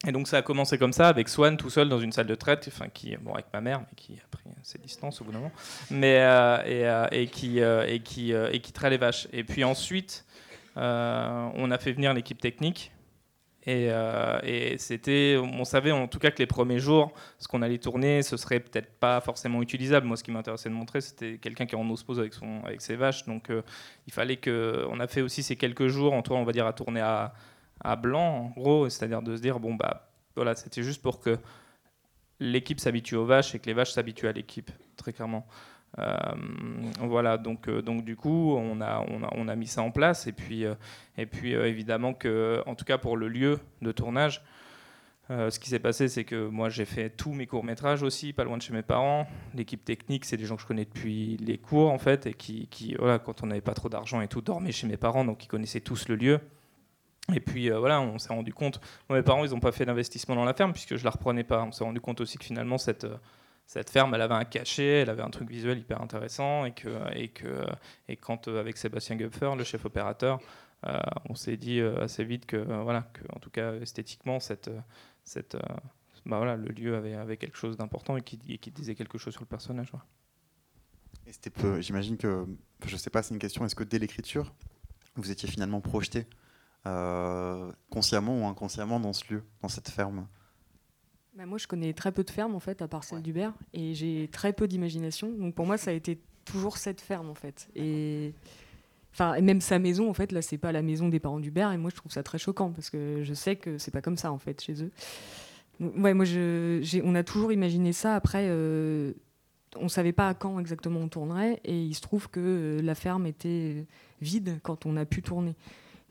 Et donc ça a commencé comme ça, avec Swan tout seul dans une salle de traite, enfin qui, bon avec ma mère, mais qui a pris ses distances au bout d'un moment, mais euh, et, euh, et, qui euh, et traite les vaches. Et puis ensuite, on a fait venir l'équipe technique. Et, c'était, on savait en tout cas que les premiers jours, ce qu'on allait tourner, ce serait peut-être pas forcément utilisable. Moi, ce qui m'intéressait de montrer, c'était quelqu'un qui est en pose avec son, avec ses vaches. Donc, il fallait que, on a fait aussi ces quelques jours, en toi, on va dire, à tourner à, à blanc, en gros, c'est-à-dire de se dire, bon, bah, voilà, c'était juste pour que l'équipe s'habitue aux vaches et que les vaches s'habituent à l'équipe, très clairement. Euh, voilà, donc, euh, donc du coup, on a, on, a, on a mis ça en place. Et puis, euh, et puis évidemment, que, en tout cas pour le lieu de tournage, ce qui s'est passé, c'est que moi j'ai fait tous mes courts métrages aussi, pas loin de chez mes parents. L'équipe technique, c'est des gens que je connais depuis les cours en fait, et qui, qui voilà, quand on n'avait pas trop d'argent et tout, dormaient chez mes parents, donc ils connaissaient tous le lieu. Et puis voilà, on s'est rendu compte. mes parents, ils n'ont pas fait d'investissement dans la ferme puisque je la reprenais pas. On s'est rendu compte aussi que finalement cette cette ferme, elle avait un cachet, elle avait un truc visuel hyper intéressant, et que, et que, et quand euh, avec Sébastien Gupfer, le chef opérateur, euh, on s'est dit euh, assez vite que, voilà, que, en tout cas esthétiquement, cette, cette, bah voilà, le lieu avait, avait quelque chose d'important et qui, disait quelque chose sur le personnage. Et j'imagine que, je sais pas, c'est une question. Est-ce que dès l'écriture, vous étiez finalement projeté consciemment ou inconsciemment dans ce lieu, dans cette ferme bah, moi, je connais très peu de fermes, en fait, à part celle d'Hubert, et j'ai très peu d'imagination. Donc pour moi, ça a été toujours cette ferme, en fait. Et. Enfin, même sa maison, en fait, là, c'est pas la maison des parents d'Hubert, et moi, je trouve ça très choquant, parce que je sais que c'est pas comme ça, en fait, chez eux. ouais, moi, je, on a toujours imaginé ça. Après, euh, on savait pas à quand exactement on tournerait, et il se trouve que euh, la ferme était vide quand on a pu tourner.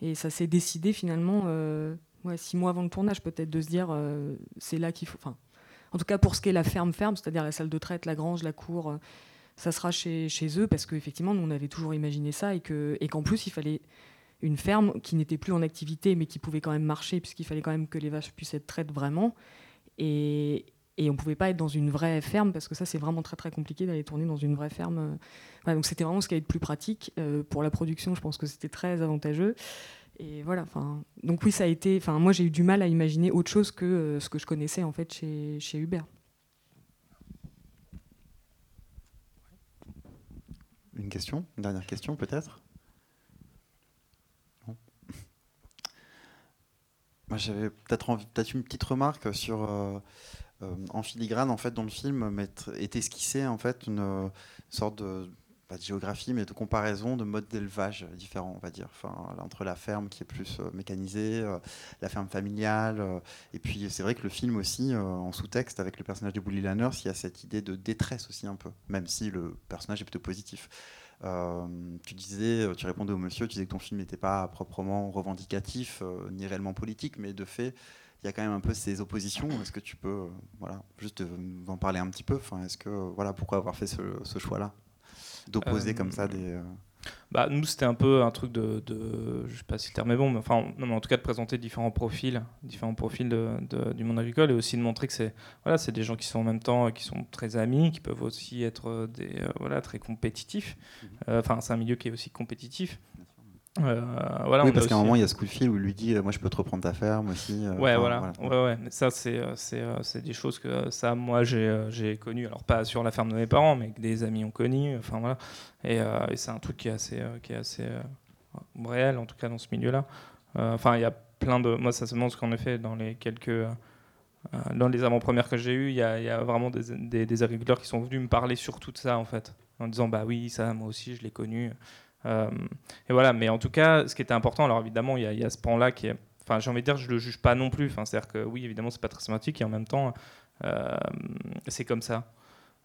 Et ça s'est décidé finalement euh, six mois avant le tournage, peut-être, de se dire euh, c'est là qu'il faut. En tout cas, pour ce qui est la ferme ferme, c'est-à-dire la salle de traite, la grange, la cour, euh, ça sera chez, chez eux parce qu'effectivement, nous, on avait toujours imaginé ça et qu'en et qu'en plus, il fallait une ferme qui n'était plus en activité mais qui pouvait quand même marcher puisqu'il fallait quand même que les vaches puissent être traites vraiment. Et, et on pouvait pas être dans une vraie ferme parce que ça, c'est vraiment très très compliqué d'aller tourner dans une vraie ferme. donc c'était vraiment ce qui allait être plus pratique. Euh, pour la production, je pense que c'était très avantageux. Et voilà, enfin, donc oui, ça a été. Enfin, moi, j'ai eu du mal à imaginer autre chose que euh, ce que je connaissais en fait chez, chez Hubert. Une question, une dernière question peut-être? Moi, j'avais peut-être peut-être une petite remarque sur euh, euh, en filigrane en fait dans le film est esquissé en fait une sorte de pas de géographie, mais de comparaison de modes d'élevage différents, on va dire. Entre la ferme qui est plus euh, mécanisée, euh, la ferme familiale. Euh, et puis, c'est vrai que le film aussi, en sous-texte, avec le personnage de Bully Lanners, il y a cette idée de détresse aussi un peu, même si le personnage est plutôt positif. tu disais, tu répondais au monsieur, tu disais que ton film n'était pas proprement revendicatif, ni réellement politique, mais de fait, il y a quand même un peu ces oppositions. Est-ce que tu peux, voilà, juste nous en parler un petit peu? Enfin, est-ce que, voilà, pourquoi avoir fait ce choix-là? D'opposer comme ça des. Euh, bah, nous, c'était un peu un truc de, de, je sais pas si le terme est bon, mais enfin, non, mais en tout cas de présenter différents profils, différents profils de, du monde agricole et aussi de montrer que c'est, voilà, des gens qui sont en même temps, qui sont très amis, qui peuvent aussi être des, euh, voilà, très compétitifs. Euh, enfin, c'est un milieu qui est aussi compétitif. Euh, voilà, oui, parce qu'à un moment, il y a ce coup de fil où il lui dit Moi, je peux te reprendre ta ferme aussi. Euh, ouais, voilà. Ouais, ouais. Mais ça, c'est c'est des choses que ça, moi, j'ai connu. Alors, pas sur la ferme de mes parents, mais que des amis ont connu. Enfin, voilà. Et, euh, et c'est un truc qui est assez, qui est assez réel, en tout cas, dans ce milieu-là. Enfin, il y a plein de. Moi, ça se montre qu'en effet, dans les quelques. dans les avant-premières que j'ai eues, il y, y, a vraiment des, des, des, agriculteurs qui sont venus me parler sur tout ça, en fait. En disant Bah oui, ça, moi aussi, je l'ai connu. Euh, et voilà, mais en tout cas, ce qui était important, alors évidemment, il y, a ce pan-là qui est. Enfin, j'ai envie de dire, je le juge pas non plus. Enfin, c'est-à-dire que oui, évidemment, c'est pas très sympathique et en même temps, euh, c'est comme ça.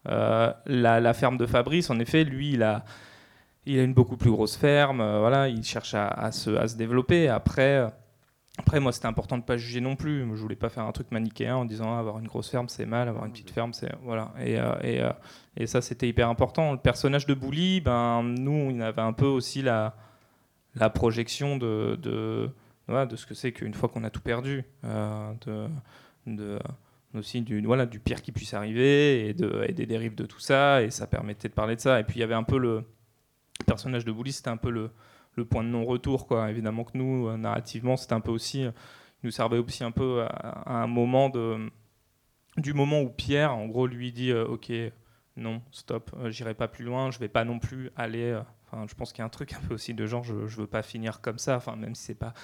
Euh, la, ferme de Fabrice, en effet, lui, il a, il a une beaucoup plus grosse ferme. voilà, il cherche à, à, se, à se, développer. Après, après, moi, c'était important de pas juger non plus. Je voulais pas faire un truc manichéen en disant ah, avoir une grosse ferme c'est mal, avoir une petite ferme c'est voilà. Et, euh, et, euh, et ça, c'était hyper important. Le personnage de Bouli, ben nous, il avait un peu aussi la la projection de de, de ce que c'est qu'une fois qu'on a tout perdu, euh, de, de aussi du voilà du pire qui puisse arriver et, de, et des dérives de tout ça. Et ça permettait de parler de ça. Et puis il y avait un peu le personnage de Bouli, c'était un peu le le point de non-retour. Quoi. Évidemment que nous, euh, narrativement, c'était un peu aussi, euh, nous servait aussi un peu à, un moment de, du moment où Pierre, en gros, lui dit euh, Ok, non, stop, j'irai pas plus loin, je vais pas non plus aller. Enfin, je pense qu'il y a un truc un peu aussi de genre, je, je veux pas finir comme ça. Enfin, même si c'est pas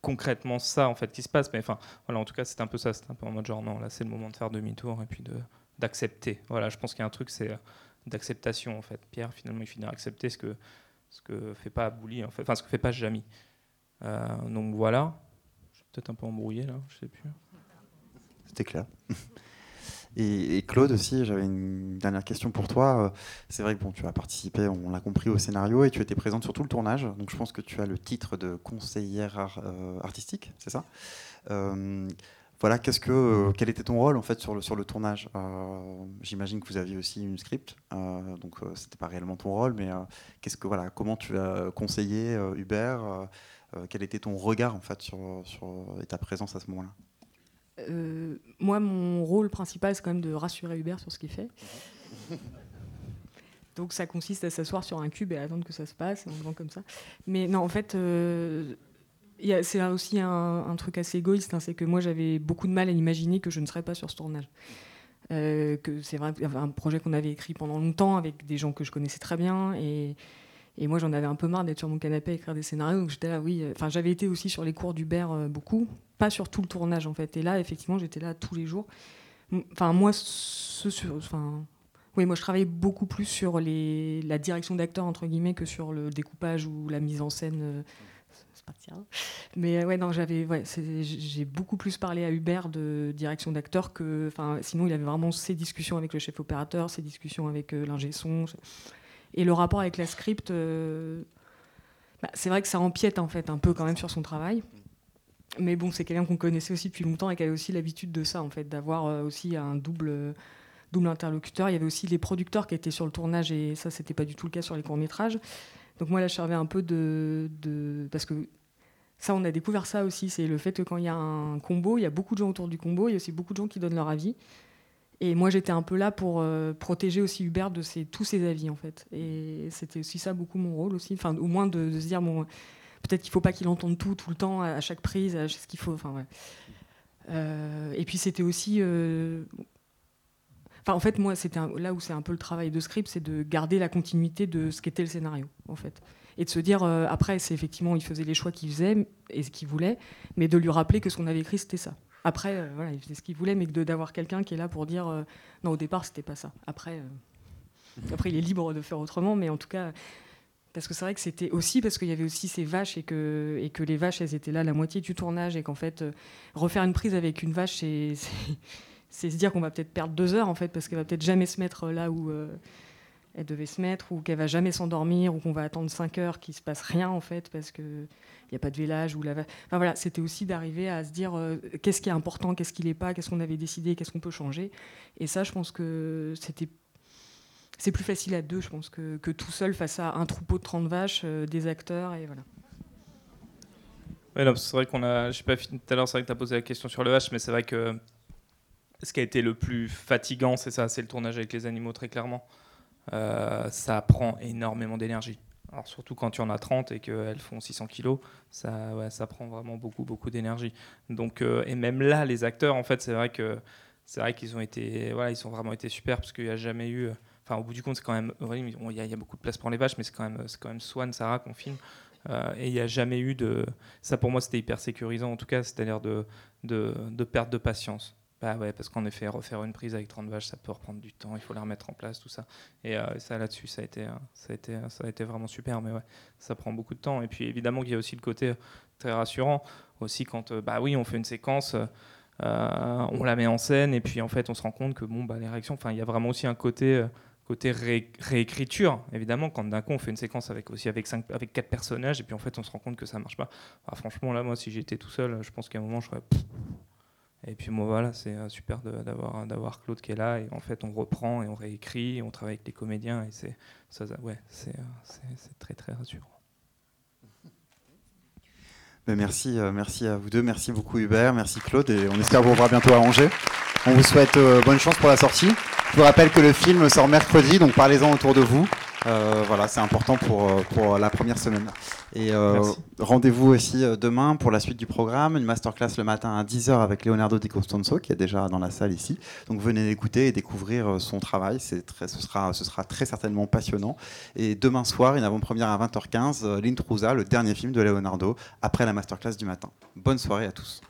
concrètement ça en fait qui se passe, mais enfin, voilà, en tout cas, c'est un peu ça. C'est un peu en mode genre, non, là, c'est le moment de faire demi-tour et puis de d'accepter. Voilà, je pense qu'il y a un truc, c'est d'acceptation en fait. Pierre, finalement, il finit accepter ce que ce que fait pas Bouli, fait, enfin ce que fait pas Jamy. Euh, donc voilà, je suis peut-être un peu embrouillé là, je sais plus. C'était clair. Et, Claude aussi, j'avais une dernière question pour toi. C'est vrai que bon, tu as participé, on l'a compris, au scénario et tu étais présente sur tout le tournage. Donc je pense que tu as le titre de conseillère artistique, c'est ça? Voilà, qu'est-ce que, euh, quel était ton rôle en fait sur le, sur le tournage? Euh, J'imagine que vous aviez aussi une script, euh, donc c'était pas réellement ton rôle, mais qu'est-ce que voilà, comment tu as conseillé Hubert Quel était ton regard en fait sur, sur et ta présence à ce moment-là? Moi, mon rôle principal, c'est quand même de rassurer Hubert sur ce qu'il fait. Donc ça consiste à s'asseoir sur un cube et à attendre que ça se passe, en comme ça. Mais non, en fait, c'est aussi un, truc assez égoïste, hein, c'est que moi j'avais beaucoup de mal à imaginer que je ne serais pas sur ce tournage. Euh, que c'est vrai, un projet qu'on avait écrit pendant longtemps avec des gens que je connaissais très bien et, moi j'en avais un peu marre d'être sur mon canapé à écrire des scénarios. J'étais là oui euh, enfin j'avais été aussi sur les cours d'Hubert euh, beaucoup pas sur tout le tournage en fait. Et là effectivement j'étais là tous les jours. Enfin moi oui moi je travaillais beaucoup plus sur la direction d'acteur entre guillemets que sur le découpage ou la mise en scène mais euh, ouais, non, j'avais, j'ai beaucoup plus parlé à Hubert de direction d'acteur que, enfin, sinon il avait vraiment ses discussions avec le chef opérateur, ses discussions avec euh, l'ingé son, et le rapport avec la script. Euh, bah, c'est vrai que ça empiète en fait un peu quand même sur son travail. Mais bon, c'est quelqu'un qu'on connaissait aussi depuis longtemps et qui avait aussi l'habitude de ça, en fait, d'avoir aussi un double, double interlocuteur. Il y avait aussi les producteurs qui étaient sur le tournage et ça, c'était pas du tout le cas sur les courts métrages. Donc moi là, je servais un peu de, parce que ça, on a découvert ça aussi, c'est le fait que quand il y a un combo, il y a beaucoup de gens autour du combo, il y a aussi beaucoup de gens qui donnent leur avis. Et moi, j'étais un peu là pour euh, protéger aussi Hubert de tous ses avis, en fait. Et c'était aussi ça, beaucoup mon rôle aussi. Enfin, au moins de, se dire, bon, peut-être qu'il ne faut pas qu'il entende tout, tout le temps, à, chaque prise, à ce qu'il faut. Euh, et puis, c'était aussi. Euh, enfin, en fait, moi, c'était là où c'est un peu le travail de script, c'est de garder la continuité de ce qu'était le scénario, en fait et de se dire euh, après c'est effectivement il faisait les choix qu'il faisait et ce qu'il voulait mais de lui rappeler que ce qu'on avait écrit c'était ça. Après euh, voilà il faisait ce qu'il voulait mais d'avoir quelqu'un qui est là pour dire euh, non au départ c'était pas ça. Après après il est libre de faire autrement mais en tout cas parce que c'est vrai que c'était aussi parce qu'il y avait aussi ces vaches et que, et que les vaches elles étaient là la moitié du tournage et qu'en fait refaire une prise avec une vache c'est se dire qu'on va peut-être perdre deux heures en fait parce qu'elle va peut-être jamais se mettre là où elle devait se mettre ou qu'elle va jamais s'endormir ou qu'on va attendre 5 heures qu'il se passe rien en fait parce que il n'y a pas de village ou la enfin voilà c'était aussi d'arriver à se dire euh, qu'est-ce qui est important qu'est-ce qui n'est pas qu'est-ce qu'on avait décidé qu'est-ce qu'on peut changer. Et ça je pense que c'était c'est plus facile à deux je pense que, que, tout seul face à un troupeau de 30 vaches euh, des acteurs et voilà. C'est vrai qu'on a je sais pas tout à l'heure c'est vrai que tu as posé la question sur le H mais c'est vrai que ce qui a été le plus fatigant c'est ça c'est le tournage avec les animaux très clairement ça prend énormément d'énergie. Alors surtout quand tu en as 30 et qu'elles font 600 kilos, ça, ça prend vraiment beaucoup, beaucoup d'énergie. Donc, euh, et même là, les acteurs, en fait, c'est vrai que c'est vrai qu'ils ont été, voilà, ils ont vraiment été super parce qu'il n'y a jamais eu, enfin, au bout du compte, c'est quand même, il y, a beaucoup de place pour les vaches, mais c'est quand même, c'est quand même Swan, Sarah qu'on filme. Euh, et il n'y a jamais eu de, ça pour moi, c'était hyper sécurisant en tout cas, c'est-à-dire de, de perte de patience. Bah ouais, parce qu'en effet, refaire une prise avec 30 vaches, ça peut reprendre du temps, il faut la remettre en place, tout ça. Et euh, ça, là-dessus, ça, a été, euh, ça, euh, ça a été vraiment super, mais ouais, ça prend beaucoup de temps. Et puis évidemment qu'il y a aussi le côté très rassurant, aussi quand, bah oui, on fait une séquence, on la met en scène, et puis en fait, on se rend compte que bon, bah, les réactions, enfin, il y a vraiment aussi un côté côté réécriture, évidemment, quand d'un coup on fait une séquence avec aussi avec cinq, quatre personnages et puis en fait on se rend compte que ça marche pas. Ah, franchement là, moi, si j'étais tout seul, je pense qu'à un moment je serais et puis moi voilà, c'est euh, super d'avoir d'avoir Claude qui est là et en fait on reprend et on réécrit, et on travaille avec les comédiens et c'est ouais, euh, c'est très très rassurant. Ben merci, euh, merci à vous deux, merci beaucoup Hubert, merci Claude et on espère vous revoir bientôt à Angers. On vous souhaite bonne chance pour la sortie. Je vous rappelle que le film sort mercredi, donc parlez-en autour de vous. Euh, voilà, c'est important pour, euh, pour la première semaine. Et euh, rendez-vous aussi demain pour la suite du programme, une masterclass le matin à 10h avec Leonardo Di Costanzo qui est déjà dans la salle ici. Donc venez l'écouter et découvrir son travail, très, ce, sera, ce sera très certainement passionnant. Et demain soir, une avant-première à 20h15, L'Intrusa, le dernier film de Leonardo, après la masterclass du matin. Bonne soirée à tous.